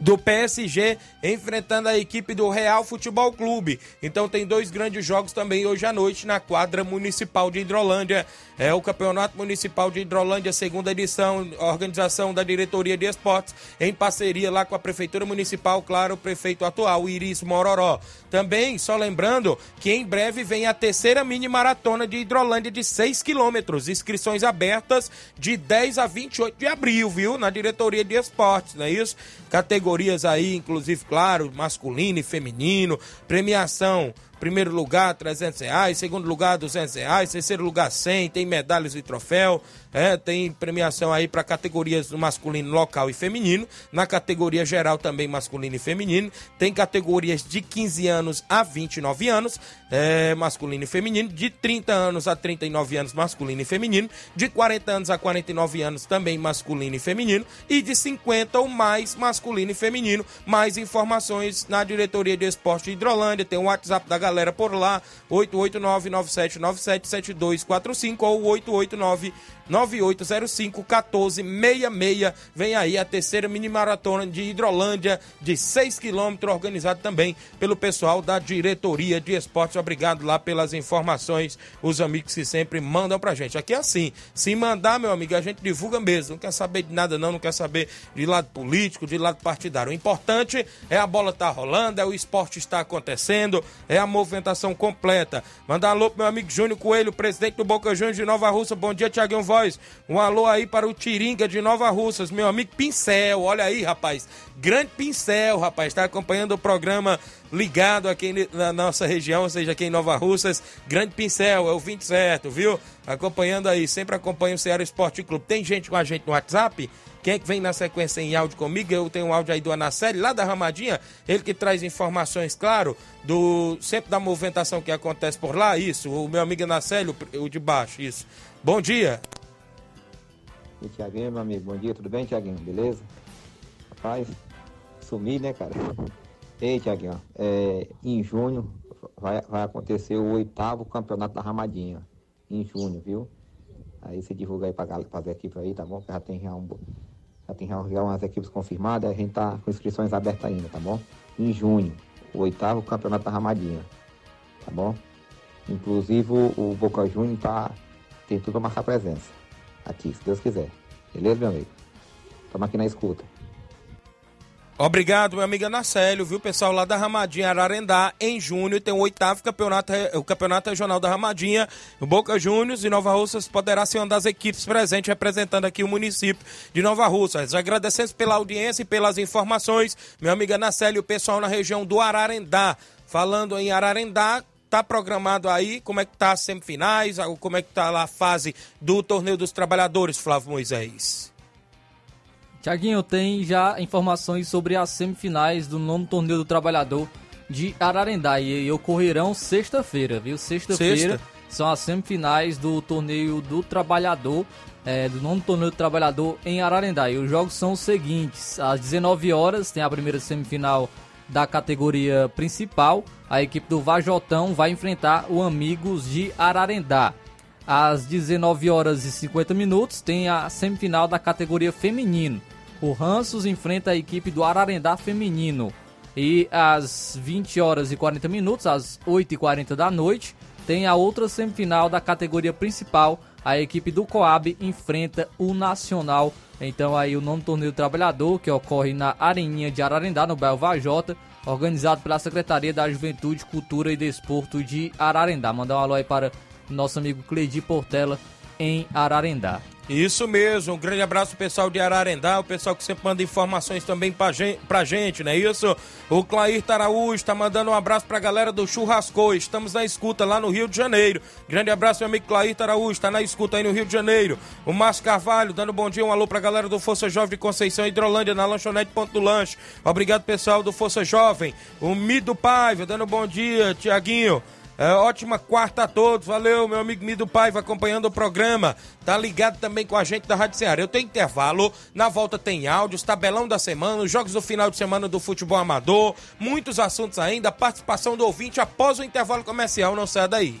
do PSG enfrentando a equipe do Real Futebol Clube. Então tem dois grandes jogos também hoje à noite na quadra municipal de Hidrolândia. É o Campeonato Municipal de Hidrolândia, segunda edição, organização da Diretoria de Esportes, em parceria lá com a Prefeitura Municipal, claro, o prefeito atual, Iris Mororó. Também, só lembrando que em breve vem a terceira mini maratona de Hidrolândia de 6 quilômetros. Inscrições abertas de 10 a 28 de abril, viu? Na Diretoria de Esportes, não é isso? Categorias aí, inclusive, claro, masculino e feminino, premiação Primeiro lugar, 300 reais. Segundo lugar, 200 reais. Terceiro lugar, 100. Tem medalhas e troféu. É, tem premiação aí para categorias masculino, local e feminino. Na categoria geral também masculino e feminino. Tem categorias de 15 anos a 29 anos, é, masculino e feminino. De 30 anos a 39 anos, masculino e feminino. De 40 anos a 49 anos, também masculino e feminino. E de 50 ou mais, masculino e feminino. Mais informações na diretoria de esporte de Hidrolândia. Tem o WhatsApp da por lá: 889-9797-7245 ou 889 9805 1466. Vem aí a terceira mini maratona de Hidrolândia de 6 quilômetros, organizado também pelo pessoal da diretoria de esportes. Obrigado lá pelas informações, os amigos que sempre mandam pra gente. Aqui é assim, se mandar, meu amigo, a gente divulga mesmo. Não quer saber de nada, não, não quer saber de lado político, de lado partidário. O importante é a bola tá rolando, é o esporte está acontecendo, é a movimentação completa. Mandar alô pro meu amigo Júnior Coelho, presidente do Boca Juniors de Nova Russa. Bom dia, Tiaguinho. Um alô aí para o Tiringa de Nova Russas, meu amigo Pincel. Olha aí, rapaz. Grande Pincel, rapaz. Está acompanhando o programa ligado aqui na nossa região, ou seja, aqui em Nova Russas. Grande Pincel, é o 20 certo, viu? Acompanhando aí, sempre acompanha o Ceará Esporte Clube. Tem gente com a gente no WhatsApp? Quem é que vem na sequência em áudio comigo? Eu tenho um áudio aí do Anaceli, lá da Ramadinha, ele que traz informações, claro, do sempre da movimentação que acontece por lá, isso, o meu amigo Anaceli, o de baixo, isso. Bom dia.
E Tiaguinho, meu amigo, bom dia, tudo bem, Tiaguinho? Beleza? Rapaz, sumi, né, cara? Ei, Tiaguinho, é, em junho vai, vai acontecer o oitavo campeonato da Ramadinha. Em junho, viu? Aí você divulga aí para as equipes aí, tá bom? Já tem já, um, já tem já umas equipes confirmadas, a gente tá com inscrições abertas ainda, tá bom? Em junho, o oitavo campeonato da Ramadinha, tá bom? Inclusive o Boca Juniors tá, tem tudo a marcar presença aqui, se Deus quiser. Beleza, meu amigo? Estamos aqui na escuta.
Obrigado, meu amigo Anacélio, viu, pessoal lá da Ramadinha Ararendá, em junho tem o oitavo campeonato, o campeonato regional da Ramadinha, o Boca Juniors e Nova Russas poderá ser uma das equipes presentes representando aqui o município de Nova Russas. Agradecemos pela audiência e pelas informações, meu amigo Anacélio, o pessoal na região do Ararendá, falando em Ararendá, tá programado aí? Como é que tá as semifinais? Como é que tá lá a fase do torneio dos trabalhadores, Flávio Moisés?
Tiaguinho, tem já informações sobre as semifinais do nono torneio do trabalhador de Ararendá e ocorrerão sexta-feira, viu? Sexta-feira Sexta. são as semifinais do torneio do trabalhador, é, do nono torneio do trabalhador em Ararendá. E os jogos são os seguintes: às 19 horas tem a primeira semifinal da categoria principal, a equipe do Vajotão vai enfrentar o Amigos de Ararendá. Às 19 horas e 50 minutos tem a semifinal da categoria feminino. O Ranços enfrenta a equipe do Ararendá feminino. E às 20 horas e 40 minutos, às 8 e 40 da noite, tem a outra semifinal da categoria principal. A equipe do Coab enfrenta o Nacional então aí o nono torneio do trabalhador, que ocorre na Areninha de Ararendá, no bairro Vajota, organizado pela Secretaria da Juventude, Cultura e Desporto de Ararendá. Mandar um alô aí para nosso amigo Cleidi Portela em Ararendá.
Isso mesmo, um grande abraço pessoal de Ararendá, o pessoal que sempre manda informações também pra gente, pra gente não é isso? O Clair Taraújo tá mandando um abraço pra galera do Churrasco, estamos na escuta lá no Rio de Janeiro. Grande abraço, meu amigo Clair Taraújo, tá na escuta aí no Rio de Janeiro. O Márcio Carvalho dando bom dia, um alô pra galera do Força Jovem de Conceição Hidrolândia, na lanchonete Ponto do Lanche. Obrigado, pessoal do Força Jovem. O Mido Paiva dando bom dia, Tiaguinho. É, ótima quarta a todos. Valeu, meu amigo Mido Paiva acompanhando o programa. Tá ligado também com a gente da Rádio Ceará. Eu tenho intervalo, na volta tem áudios, tabelão da semana, os jogos do final de semana do futebol amador, muitos assuntos ainda, participação do ouvinte após o intervalo comercial. Não saia daí.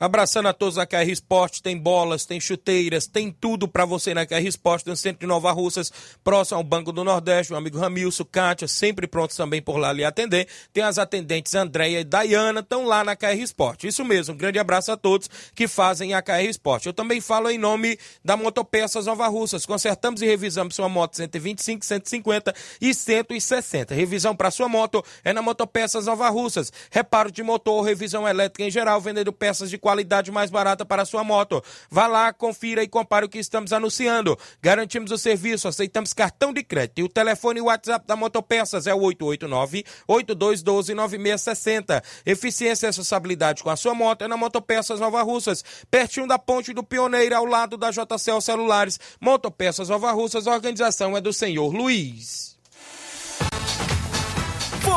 Abraçando a todos a KR Esporte, tem bolas, tem chuteiras, tem tudo para você na KR Esporte, no centro de Nova Russas, próximo ao Banco do Nordeste, meu amigo Ramilson, Kátia, sempre prontos também por lá lhe atender. Tem as atendentes Andréia e Dayana, estão lá na KR Esporte. Isso mesmo, um grande abraço a todos que fazem a KR Esporte. Eu também falo em nome da Motopeças Nova Russas. Consertamos e revisamos sua moto 125, 150 e 160. Revisão para sua moto é na Motopeças Nova Russas. Reparo de motor, revisão elétrica em geral, vendendo peças de qualidade mais barata para sua moto. Vá lá, confira e compare o que estamos anunciando. Garantimos o serviço, aceitamos cartão de crédito. E o telefone e WhatsApp da Motopeças é o 889-8212-9660. Eficiência e responsabilidade com a sua moto é na Motopeças Nova Russas, pertinho da Ponte do Pioneiro, ao lado da JCL Celulares. Motopeças Nova Russas, a organização é do senhor Luiz.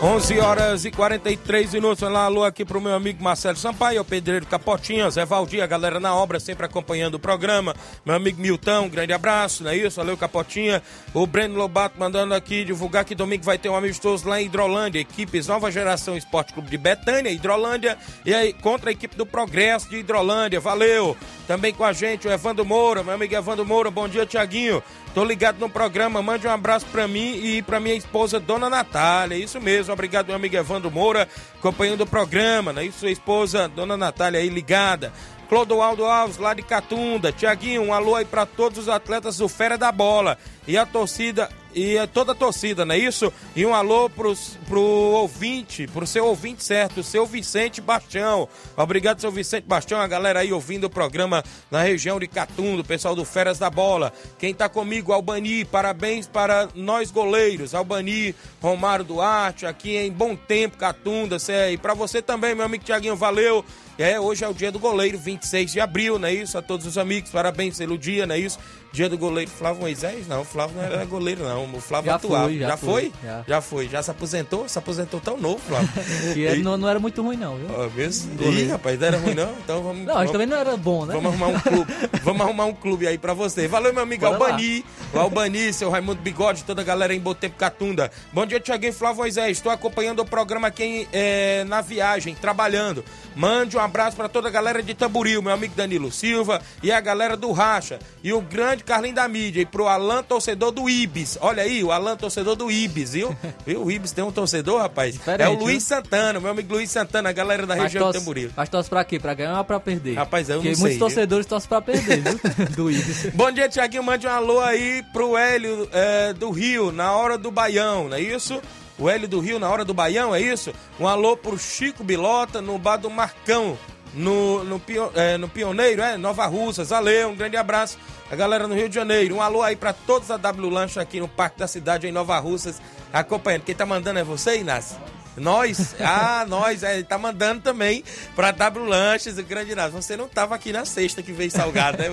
11 horas e 43 minutos. Vamos lá, alô aqui pro meu amigo Marcelo Sampaio, o pedreiro Capotinha, Zé Valdir, a galera na obra, sempre acompanhando o programa. Meu amigo Milton, um grande abraço, não é isso? Valeu, Capotinha. O Breno Lobato mandando aqui divulgar que domingo vai ter um amistoso lá em Hidrolândia, equipes Nova Geração Esporte Clube de Betânia, Hidrolândia, e aí contra a equipe do Progresso de Hidrolândia. Valeu! Também com a gente o Evandro Moura, meu amigo Evandro Moura, bom dia, Tiaguinho. Tô ligado no programa, mande um abraço pra mim e pra minha esposa, Dona Natália. Isso mesmo, obrigado, meu amigo Evandro Moura, acompanhando o programa, né? Isso, sua esposa, Dona Natália aí ligada. Clodoaldo Alves, lá de Catunda. Tiaguinho, um alô aí pra todos os atletas do Fera da Bola. E a torcida, e toda a torcida, não é isso? E um alô pros, pro ouvinte, pro seu ouvinte certo, seu Vicente Bastião. Obrigado, seu Vicente Bastião, a galera aí ouvindo o programa na região de Catunda, o pessoal do Feras da Bola. Quem tá comigo, Albani, parabéns para nós goleiros, Albani, Romário Duarte, aqui em Bom Tempo, Catunda, e para você também, meu amigo Tiaguinho, valeu. É, hoje é o dia do goleiro, 26 de abril, não é isso? A todos os amigos, parabéns pelo dia, não é isso? Dia do goleiro Flávio Moisés? Não, o Flávio não era goleiro, não. O Flávio
Já
atuava.
foi, já
já
foi, já.
Já foi. Já se aposentou? Se aposentou tão novo, Flávio.
Que ele não, não era muito ruim, não, viu?
Ó, mesmo? Ih, rapaz, não era ruim, não? Então vamos.
Não,
vamos...
também não era bom, né?
Vamos arrumar um clube. Vamos arrumar um clube aí pra você. Valeu, meu amigo
Bora lá.
Albani. O Albani, seu Raimundo Bigode, toda a galera em Botempo Catunda. Bom dia, Tiaguinho Flávio Moisés. Estou acompanhando o programa aqui eh, na viagem, trabalhando. Mande um abraço pra toda a galera de Tamboril, meu amigo Danilo Silva e a galera do Racha. E o grande Carlinho da Mídia. E pro Alan, torcedor do Ibis. Olha aí, o Alan, torcedor do Ibis, viu? viu? O Ibis tem um torcedor, rapaz.
Diferente,
é o Luiz
viu?
Santana, meu amigo Luiz Santana, a galera da
Mas
região de
torce-
Tamboril.
Mas torce pra quê? Pra ganhar ou pra perder?
Rapaz, eu não
Porque
sei,
muitos
viu?
torcedores torcem pra perder, viu? Do Ibis.
Bom dia, Tiaguinho. Mande um alô aí pro Hélio é, do Rio, na hora do Baião, não é isso? O Hélio do Rio, na hora do Baião, é isso? Um alô pro Chico Bilota, no bar do Marcão, no, no, é, no Pioneiro, é? Nova Russas. Valeu, um grande abraço. A galera no Rio de Janeiro. Um alô aí pra todos a W Lanche aqui no Parque da Cidade, em Nova Russas, acompanhando. Quem tá mandando é você, Inácio? Nós? Ah, nós, é, tá mandando também pra W Lanches, o grande Inácio. Você não tava aqui na sexta que veio salgado, né?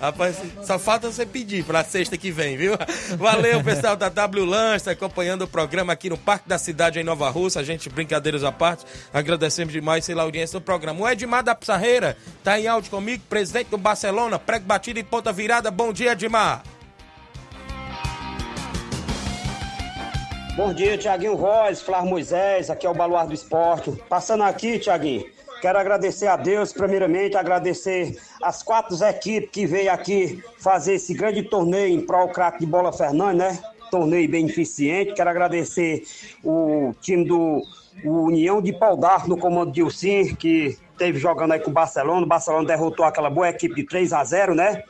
Rapaz, só falta você pedir pra sexta que vem, viu? Valeu, pessoal da W Lanches, acompanhando o programa aqui no Parque da Cidade, em Nova Russa. A gente, brincadeiras à parte, agradecemos demais pela audiência do programa. O Edmar da Pissarreira tá em áudio comigo, presidente do Barcelona, prego batido e ponta virada. Bom dia, Edmar.
Bom dia, Tiaguinho Voz, Flávio Moisés, aqui é o Baluar do Esporte. Passando aqui, Tiaguinho, quero agradecer a Deus, primeiramente, agradecer as quatro equipes que veio aqui fazer esse grande torneio em prol craque de bola Fernandes, né? Torneio beneficente. Quero agradecer o time do o União de Pau d'Arco no comando de Ilcim, que teve jogando aí com o Barcelona. O Barcelona derrotou aquela boa equipe de 3 a 0 né?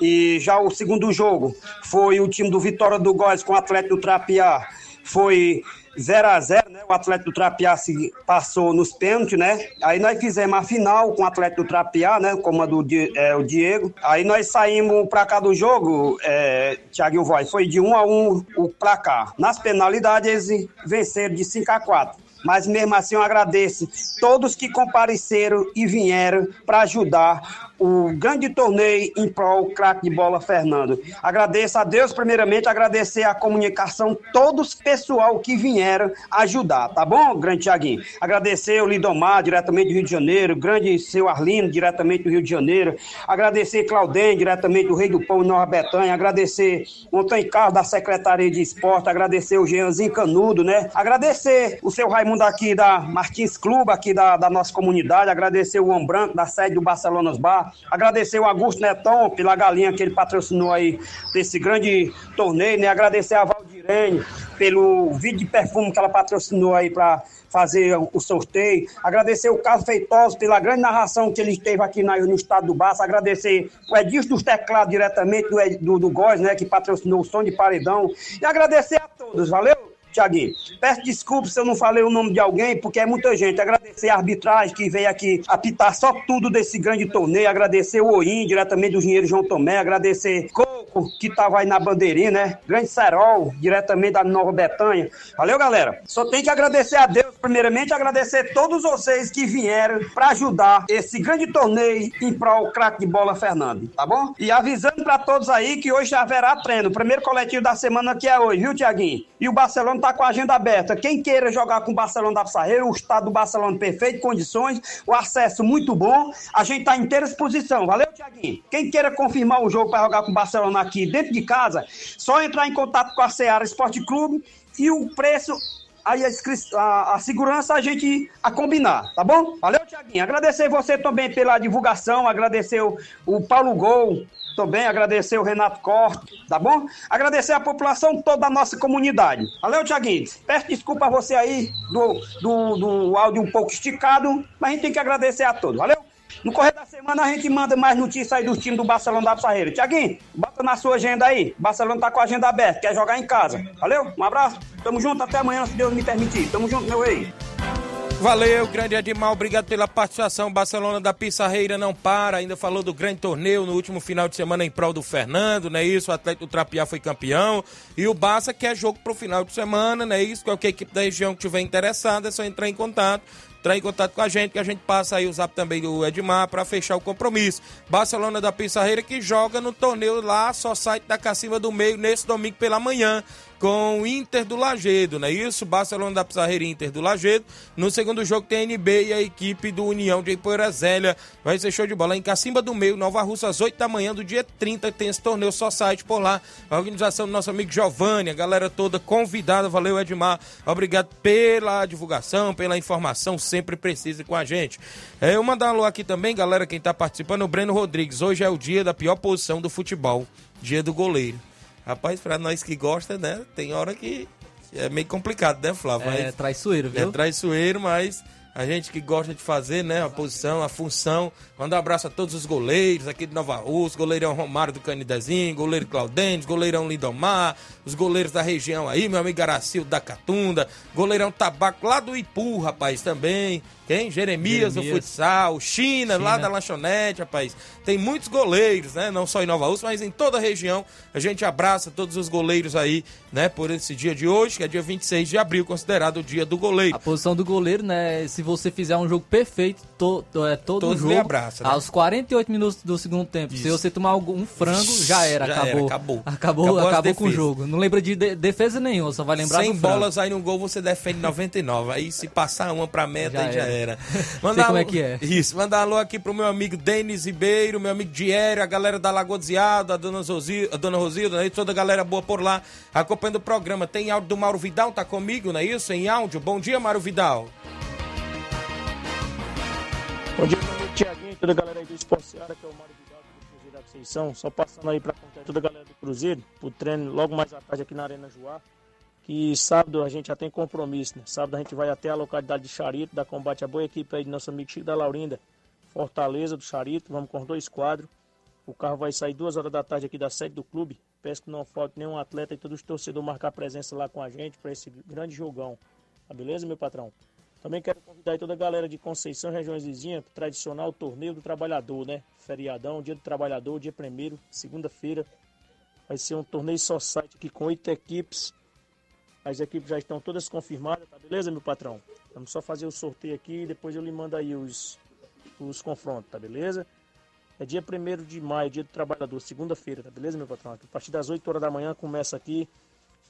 E já o segundo jogo foi o time do Vitória do Góis com o Atlético do Trapiá. Foi 0 a 0 né? O Atlético do Trapiá se passou nos pênaltis, né? Aí nós fizemos a final com o Atlético do Trapiá, né? Comando Di- é, o Diego. Aí nós saímos pra cá do jogo, é, Thiaguinho Voz, foi de 1 a 1 o placar. Nas penalidades, eles venceram de 5 a 4 mas mesmo assim eu agradeço todos que compareceram e vieram para ajudar o grande torneio em prol craque de bola Fernando. Agradeço a Deus primeiramente, agradecer a comunicação, todos pessoal que vieram ajudar, tá bom, grande Tiaguinho? Agradecer o Lidomar, diretamente do Rio de Janeiro, grande seu Arlindo, diretamente do Rio de Janeiro, agradecer Claudem, diretamente do Rei do Pão Nova Betânia, agradecer Montanha Carlos da Secretaria de Esporte, agradecer o Jeanzinho Canudo, né? Agradecer o seu Raimundo aqui da Martins Clube, aqui da, da nossa comunidade, agradecer o Homem Branco, da sede do Barcelonas Bar, agradecer o Augusto Neton pela galinha que ele patrocinou aí desse grande torneio, né? Agradecer a Valdirene pelo vídeo de perfume que ela patrocinou aí para fazer o sorteio. Agradecer o Carlos Feitosa pela grande narração que ele teve aqui na- no estado do Barça. Agradecer o Edilson dos Teclados, diretamente do, do, do Góis, né, que patrocinou o som de paredão. E agradecer a todos, valeu? Tiaguinho, peço desculpas se eu não falei o nome de alguém, porque é muita gente. Agradecer a arbitragem que veio aqui apitar só tudo desse grande torneio. Agradecer o Oim, diretamente do engenheiro João Tomé. Agradecer Coco, que tava aí na bandeirinha, né? Grande Serol, diretamente da Nova Betânia. Valeu, galera. Só tem que agradecer a Deus, primeiramente, agradecer todos vocês que vieram para ajudar esse grande torneio em prol craque de bola Fernando, tá bom? E avisando para todos aí que hoje haverá treino. O primeiro coletivo da semana que é hoje, viu, Tiaguinho? E o Barcelona tá com a agenda aberta. Quem queira jogar com o Barcelona da Pissarreira, o estado do Barcelona perfeito, condições, o acesso muito bom. A gente tá em inteira disposição. Valeu, Tiaguinho? Quem queira confirmar o jogo para jogar com o Barcelona aqui dentro de casa, só entrar em contato com a Seara Esporte Clube e o preço aí a- a segurança a gente a combinar, tá bom? Valeu, Tiaguinho. Agradecer você também pela divulgação, agradecer o, o Paulo Gol também, agradecer o Renato Corte, tá bom? Agradecer a população toda da nossa comunidade. Valeu, Tiaguinho. Peço desculpa a você aí do, do, do áudio um pouco esticado, mas a gente tem que agradecer a todos, valeu? No correr da semana a gente manda mais notícias aí do time do Barcelona da Pissarreira. Tiaguinho, bota na sua agenda aí. Barcelona tá com a agenda aberta, quer jogar em casa. Valeu? Um abraço. Tamo junto, até amanhã, se Deus me permitir. Tamo junto, meu rei.
Valeu, grande Edmar, obrigado pela participação. Barcelona da Pissarreira não para, ainda falou do grande torneio no último final de semana em prol do Fernando, não é isso? O Atlético Trapiá foi campeão. E o Barça quer jogo pro final de semana, não é isso? Qualquer equipe da região que tiver interessada é só entrar em contato. Entrar em contato com a gente, que a gente passa aí o zap também do Edmar para fechar o compromisso. Barcelona da Pissarreira que joga no torneio lá, só site da Cacimba do Meio, nesse domingo pela manhã com o Inter do Lagedo, não é isso? Barcelona da Pizarreira Inter do Lagedo. No segundo jogo tem NB e a equipe do União de Ipoeira Zélia. Vai ser show de bola em Cacimba do Meio, Nova Russa, às 8 da manhã do dia 30. Tem esse torneio só site por lá. A organização do nosso amigo Giovanni, a galera toda convidada. Valeu, Edmar. Obrigado pela divulgação, pela informação, sempre precisa com a gente. É, eu mandar um alô aqui também, galera, quem tá participando, o Breno Rodrigues. Hoje é o dia da pior posição do futebol, dia do goleiro. Rapaz, pra nós que gosta, né? Tem hora que é meio complicado, né, Flávio?
É
Mas-
traiçoeiro, viu?
É traiçoeiro, mas a gente que gosta de fazer, né, a posição, a função. Manda um abraço a todos os goleiros aqui de Nova Rússia, goleirão Romário do Canidezinho, goleiro Claudentes, goleirão Lindomar, os goleiros da região aí, meu amigo Aracildo da Catunda, goleirão Tabaco lá do Ipu, rapaz, também. Quem? Jeremias, do
Jeremias.
futsal, China, lá
China.
da lanchonete, rapaz. Tem muitos goleiros, né? Não só em Nova Rússia, mas em toda a região. A gente abraça todos os goleiros aí, né? Por esse dia de hoje, que é dia 26 de abril, considerado o dia do goleiro.
A posição do goleiro, né? Se você fizer um jogo perfeito, to, to- é, todo
Todos
jogo.
abraçam, né?
Aos 48 minutos do segundo tempo. Se
Isso.
você tomar um frango, já era,
Já era,
acabou.
acabou.
Acabou,
Acabou
acabou com o jogo. Não lembra de, de- defesa nenhuma, só vai lembrar
100
do frango.
bolas aí no gol, você defende 99. Aí se passar uma pra meta,
Já
aí já
era.
Fera.
Sei como é que é.
Isso, mandar um alô aqui pro meu amigo Denis Ribeiro, meu amigo Diério, a galera da Lagoa Desviada, a dona, Zosi, a dona Rosilda, né? toda a galera boa por lá, acompanhando o programa. Tem áudio do Mauro Vidal, tá comigo, não é isso? Em áudio. Bom dia, Mauro Vidal.
Bom dia, meu amigo Tiaguinho e toda a galera aí do Esporte Seara, que é o Mário Vidal do Cruzeiro da Conceição. Só passando aí para contar toda a galera do Cruzeiro, pro treino logo mais à tarde aqui na Arena Joá. Que sábado a gente já tem compromisso, né? Sábado a gente vai até a localidade de Charito, da combate a boa equipe aí de nosso amigo Chico da Laurinda, Fortaleza do Charito. Vamos com dois quadros. O carro vai sair duas horas da tarde aqui da sede do clube. Peço que não falte nenhum atleta e todos os torcedores marcar presença lá com a gente para esse grande jogão. Tá beleza, meu patrão? Também quero convidar toda a galera de Conceição, regiões vizinhas, o tradicional torneio do trabalhador, né? Feriadão, dia do trabalhador, dia primeiro, segunda-feira. Vai ser um torneio só site aqui com oito equipes. As equipes já estão todas confirmadas, tá beleza, meu patrão? Vamos só fazer o sorteio aqui e depois eu lhe mando aí os, os confrontos, tá beleza? É dia 1 de maio, dia do trabalhador, segunda-feira, tá beleza, meu patrão? A partir das 8 horas da manhã começa aqui.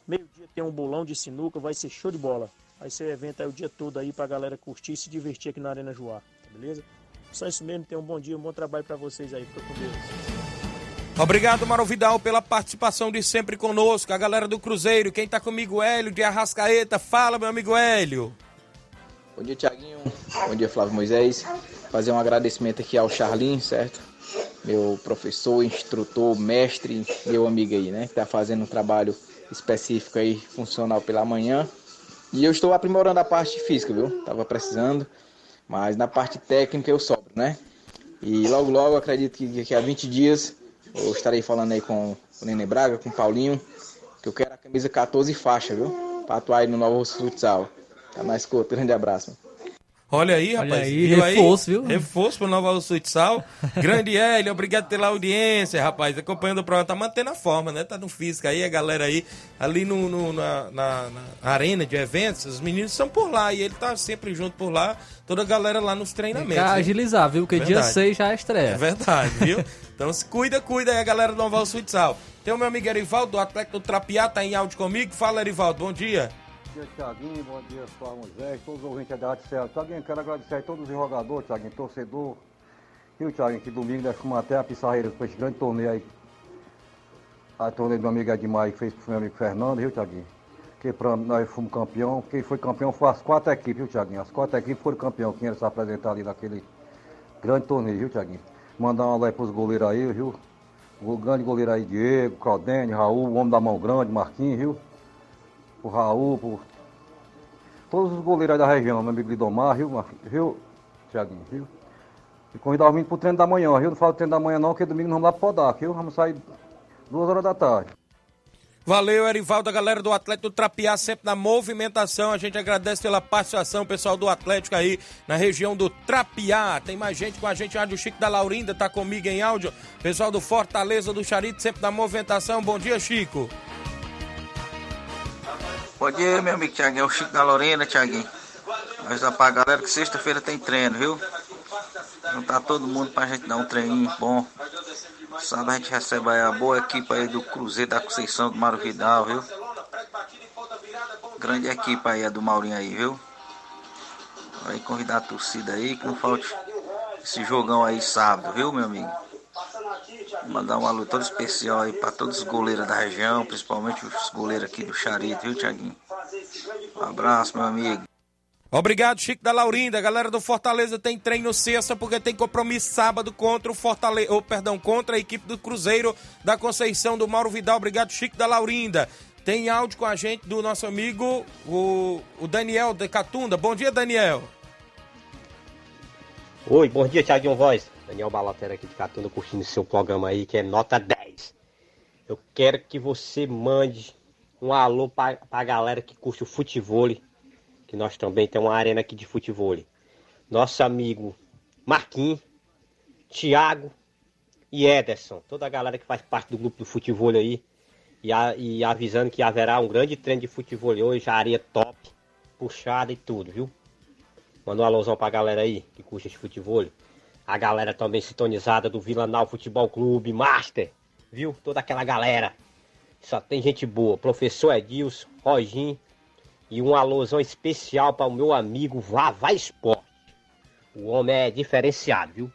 Meio-dia tem um bolão de sinuca, vai ser show de bola. Vai ser evento aí o dia todo aí pra galera curtir e se divertir aqui na Arena Joá, tá beleza? Só isso mesmo, tenham um bom dia, um bom trabalho para vocês aí. Fica com Deus.
Obrigado, Mauro Vidal, pela participação de sempre conosco. A galera do Cruzeiro, quem tá comigo, Hélio de Arrascaeta. Fala, meu amigo Hélio.
Bom dia, Tiaguinho. Bom dia, Flávio Moisés. Fazer um agradecimento aqui ao Charlin, certo? Meu professor, instrutor, mestre, meu amigo aí, né? Que tá fazendo um trabalho específico aí, funcional pela manhã. E eu estou aprimorando a parte física, viu? Tava precisando, mas na parte técnica eu sobro, né? E logo, logo, acredito que daqui a 20 dias eu estarei falando aí com o Nenê Braga, com o Paulinho, que eu quero a camisa 14 faixa, viu? Pra atuar aí no Novo Futsal. Tá mais curto, grande abraço.
Olha aí,
Olha
rapaz.
aí,
viu
reforço, viu?
Reforço pro Nova Futsal. Grande Hélio, obrigado pela audiência, rapaz. Acompanhando o programa, tá mantendo a forma, né? Tá no físico aí, a galera aí, ali no, no- na, na- na arena de eventos, os meninos são por lá e ele tá sempre junto por lá, toda a galera lá nos treinamentos. Viu?
agilizar, viu? Porque dia
Verdade.
6 já é estreia.
É verdade, viu? Então se cuida, cuida aí a galera do Nova Futsal. Tem o meu amigo Erivaldo, do Atlético do Trapiá, tá em áudio comigo. Fala, Erivaldo, bom dia.
Bom dia, Tiaguinho. Bom dia, Flávio Moisés, todos os ouvintes da Rádio Céu. Tiaguinho, quero agradecer a todos os jogadores, Tiaguinho, torcedor. E o Tiaguinho, que domingo nós fomos até a Pissarreira com esse grande torneio aí. A torneio do meu amigo Edmar, que fez pro meu amigo Fernando, viu, Tiaguinho? Que pra nós fomos campeão. Quem foi campeão foi as quatro equipes, viu, Tiaguinho? As quatro equipes foram campeão. Quem era se apresentar ali naquele grande torneio, viu, Tiaguinho? Mandar um aí pros goleiros aí, viu? O grande goleiro aí, Diego, Claudene, Raul, o homem da mão grande, Marquinhos, viu? Pro Raul, pro todos os goleiros aí da região, meu amigo Lidomar, viu, viu, Tiaguinho, viu? E convidar os meninos pro treino da manhã, viu? Não fala do treino da manhã não, porque domingo nós vamos lá pro Podac, viu? Vamos sair duas horas da tarde.
Valeu, Erivaldo, a galera do Atlético Trapiá, sempre na movimentação. A gente agradece pela participação, pessoal do Atlético aí na região do Trapiá. Tem mais gente com a gente, Rádio Chico da Laurinda tá comigo em áudio. Pessoal do Fortaleza do Charito, sempre na movimentação. Bom dia, Chico.
Bom dia, meu amigo Tiaguinho. É o Chico da Lorena, Tiaguinho. Nós vamos pra galera que sexta-feira tem treino, viu? Juntar todo mundo pra gente dar um treininho bom. Sábado a gente recebe a boa equipe aí do Cruzeiro da Conceição do Mário Vidal, viu? Grande equipe aí, a do Maurinho aí, viu? Vai convidar a torcida aí, que não falte esse jogão aí sábado, viu, meu amigo? Mandar um alô todo especial aí pra todos os goleiros da região, principalmente os goleiros aqui do Charito, viu, Tiaguinho? Um abraço, meu amigo.
Obrigado, Chico da Laurinda. Galera do Fortaleza tem treino sexta porque tem compromisso sábado contra o Fortaleza, ou perdão, contra a equipe do Cruzeiro da Conceição do Mauro Vidal. Obrigado, Chico da Laurinda. Tem áudio com a gente do nosso amigo, o, o Daniel de Catunda. Bom dia, Daniel.
Oi, bom dia, Thiaguinho Voz. Daniel Balatera aqui de Catunda curtindo seu programa aí, que é nota 10. Eu quero que você mande um alô pra, pra galera que curte o futebol, que nós também temos uma arena aqui de futebol. Nosso amigo Marquinhos, Thiago e Ederson, toda a galera que faz parte do grupo do futebol aí, e, a- e avisando que haverá um grande treino de futebol hoje, a areia top, puxada e tudo, viu? Manda um alôzão pra galera aí que curte esse futebol. A galera também sintonizada do Vila Nau Futebol Clube, Master, viu? Toda aquela galera. Só tem gente boa. Professor Edilson, Roginho. E um alôzão especial para o meu amigo Vavá Esporte. O homem é diferenciado, viu?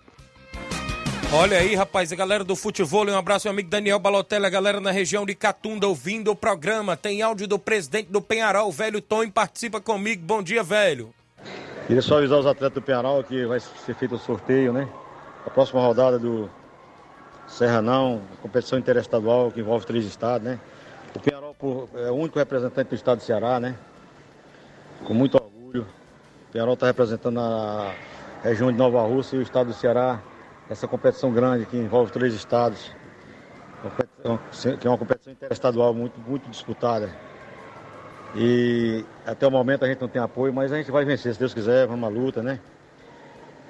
Olha aí, rapaz, a galera do futebol, um abraço ao amigo Daniel Balotelli, a galera na região de Catunda ouvindo o programa. Tem áudio do presidente do Penharol, o velho Tom, participa comigo. Bom dia, velho.
Queria só avisar os atletas do Penharol que vai ser feito o sorteio, né? A próxima rodada do Serranão, competição interestadual que envolve três estados, né? O Penharol é o único representante do estado do Ceará, né? Com muito orgulho. O Penharol está representando a região de Nova Rússia e o estado do Ceará essa competição grande que envolve três estados, que é uma competição interestadual muito, muito disputada. E até o momento a gente não tem apoio, mas a gente vai vencer, se Deus quiser, vamos à luta, né?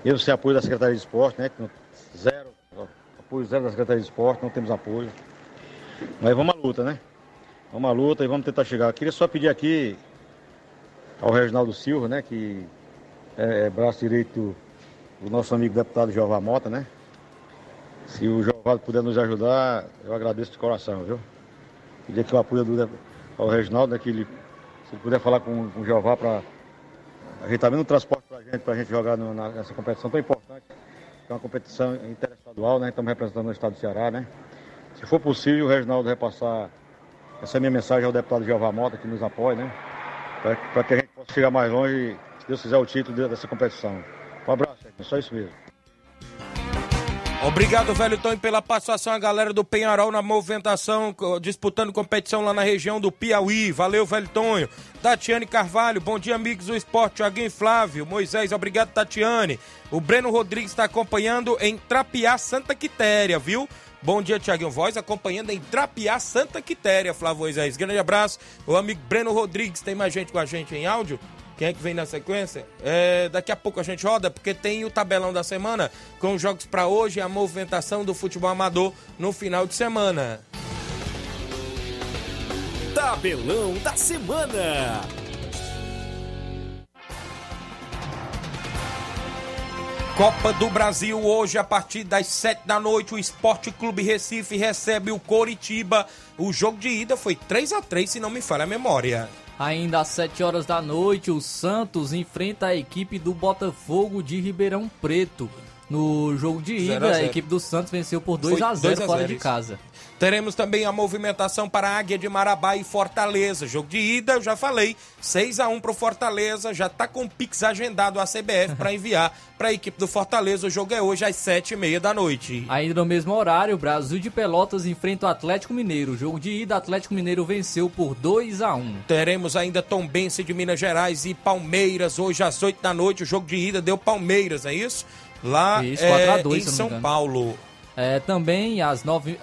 Eu sem apoio da Secretaria de Esporte, né? Zero, apoio zero da Secretaria de Esporte, não temos apoio. Mas vamos à luta, né? Vamos à luta e vamos tentar chegar. Queria só pedir aqui ao Reginaldo Silva, né? Que é, é braço direito o nosso amigo deputado Jeová Mota, né? Se o Jeová puder nos ajudar, eu agradeço de coração, viu? Pedir aqui o apoio do, ao Reginaldo, né, que ele, se ele puder falar com, com o Jeová para a gente tá o transporte para gente, para a gente jogar no, na, nessa competição tão importante, que é uma competição interestadual, né? Estamos representando o estado do Ceará, né? Se for possível, o Reginaldo repassar essa minha mensagem ao deputado Jeová Mota, que nos apoia, né? Para que a gente possa chegar mais longe, se Deus quiser, o título dessa competição. Um abraço, é só isso mesmo.
Obrigado, velho Tony, pela participação. A galera do Penharol na movimentação, disputando competição lá na região do Piauí. Valeu, velho Tonho. Tatiane Carvalho, bom dia, amigos do esporte. Tiaguinho Flávio, Moisés, obrigado, Tatiane. O Breno Rodrigues está acompanhando em Trapiá, Santa Quitéria, viu? Bom dia, Tiaguinho Voz, acompanhando em Trapiá, Santa Quitéria, Flávio Moisés. Grande abraço. O amigo Breno Rodrigues, tem mais gente com a gente em áudio? Quem é que vem na sequência? É, daqui a pouco a gente roda, porque tem o tabelão da semana com os jogos para hoje e a movimentação do futebol amador no final de semana.
Tabelão da semana.
Copa do Brasil hoje a partir das 7 da noite o Esporte Clube Recife recebe o Coritiba. O jogo de ida foi 3 a 3 se não me falha a memória.
Ainda às 7 horas da noite, o Santos enfrenta a equipe do Botafogo de Ribeirão Preto. No jogo de ida, a, a, equipe do Santos venceu por 2 a 0 fora de casa.
Teremos também a movimentação para a Águia de Marabá e Fortaleza. Jogo de ida, eu já falei, 6 a 1 para o Fortaleza. Já está com o Pix agendado a CBF para enviar para a equipe do Fortaleza. O jogo é hoje às 7h30 da noite.
Ainda no mesmo horário, o Brasil de Pelotas enfrenta o Atlético Mineiro. Jogo de ida, Atlético Mineiro venceu por 2 a 1
Teremos ainda Tombense de Minas Gerais e Palmeiras hoje às 8 da noite. O jogo de ida deu Palmeiras, é isso? Lá isso, é, 2, em São Paulo.
É, também às nove,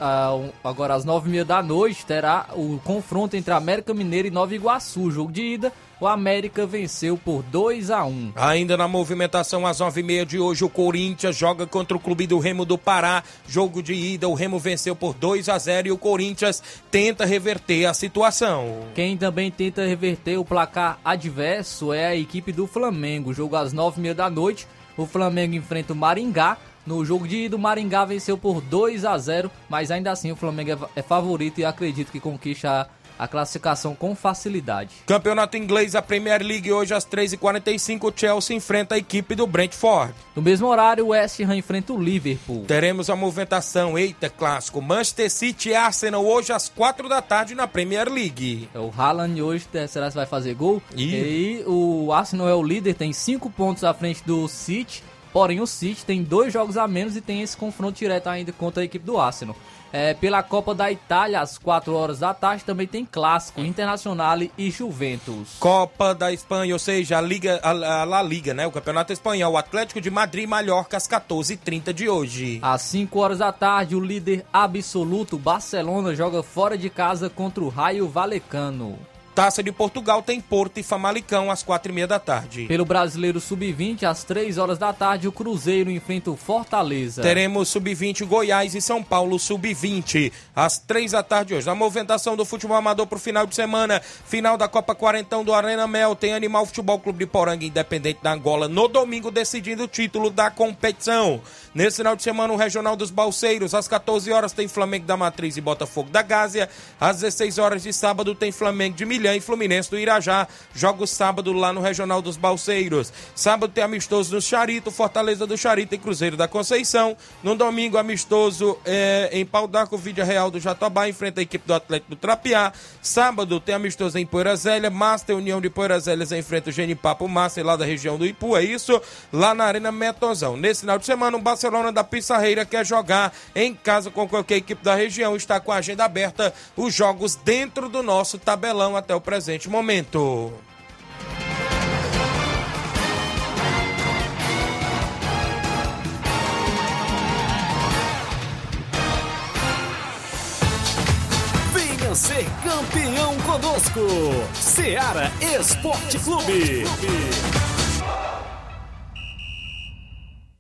agora às nove e meia da noite terá o confronto entre América Mineiro e Nova Iguaçu. Jogo de ida, o América venceu por 2 a 1
Ainda na movimentação, às nove e meia de hoje, o Corinthians joga contra o Clube do Remo do Pará. Jogo de ida, o Remo venceu por 2 a 0 e o Corinthians tenta reverter a situação.
Quem também tenta reverter o placar adverso é a equipe do Flamengo. Jogo às nove e meia da noite, o Flamengo enfrenta o Maringá. No jogo de ida, o Maringá venceu por 2 a 0, mas ainda assim o Flamengo é favorito e acredito que conquista a classificação com facilidade.
Campeonato inglês, a Premier League, hoje às 3h45, o Chelsea enfrenta a equipe do Brentford.
No mesmo horário, o West Ham enfrenta o Liverpool.
Teremos a movimentação, eita, clássico, Manchester City e Arsenal hoje às 4 da tarde na Premier League.
O Haaland hoje, será que vai fazer gol? E, e o Arsenal é o líder, tem 5 pontos à frente do City. Porém, o City tem dois jogos a menos e tem esse confronto direto ainda contra a equipe do Arsenal. É, pela Copa da Itália, às 4 horas da tarde, também tem clássico Internacional e Juventus.
Copa da Espanha, ou seja, a Liga, a, a La Liga, né? O Campeonato Espanhol, o Atlético de Madrid e Mallorca às 14h30 de hoje.
Às 5 horas da tarde, o líder absoluto Barcelona joga fora de casa contra o Raio Valecano.
Taça de Portugal tem Porto e Famalicão às quatro e meia da tarde.
Pelo Brasileiro Sub-20, às três horas da tarde, o Cruzeiro enfrenta o Fortaleza.
Teremos Sub-20 Goiás e São Paulo Sub-20 às três da tarde hoje. Na movimentação do futebol amador para o final de semana, final da Copa Quarentão do Arena Mel, tem Animal Futebol Clube de Poranga Independente da Angola no domingo decidindo o título da competição. Nesse final de semana, o Regional dos Balseiros, às 14 horas tem Flamengo da Matriz e Botafogo da Gásia. Às 16 horas de sábado tem Flamengo de Milhão Brasília e Fluminense do Irajá. Jogo sábado lá no Regional dos Balseiros. Sábado tem amistoso no Charito, Fortaleza do Charito e Cruzeiro da Conceição. No domingo, amistoso é, em Pau d'Arco, Vídea Real do Jatobá, enfrenta a equipe do Atlético do Trapiá. Sábado tem amistoso em Poeira Zélia, Master União de Poeira Zélias enfrenta o Genipapo Master lá da região do Ipu, é isso? Lá na Arena Metozão. Nesse final de semana, o Barcelona da Pissarreira quer jogar em casa com qualquer equipe da região. Está com a agenda aberta, os jogos dentro do nosso tabelão até o presente momento.
Venha ser campeão conosco. Seara Esporte Clube.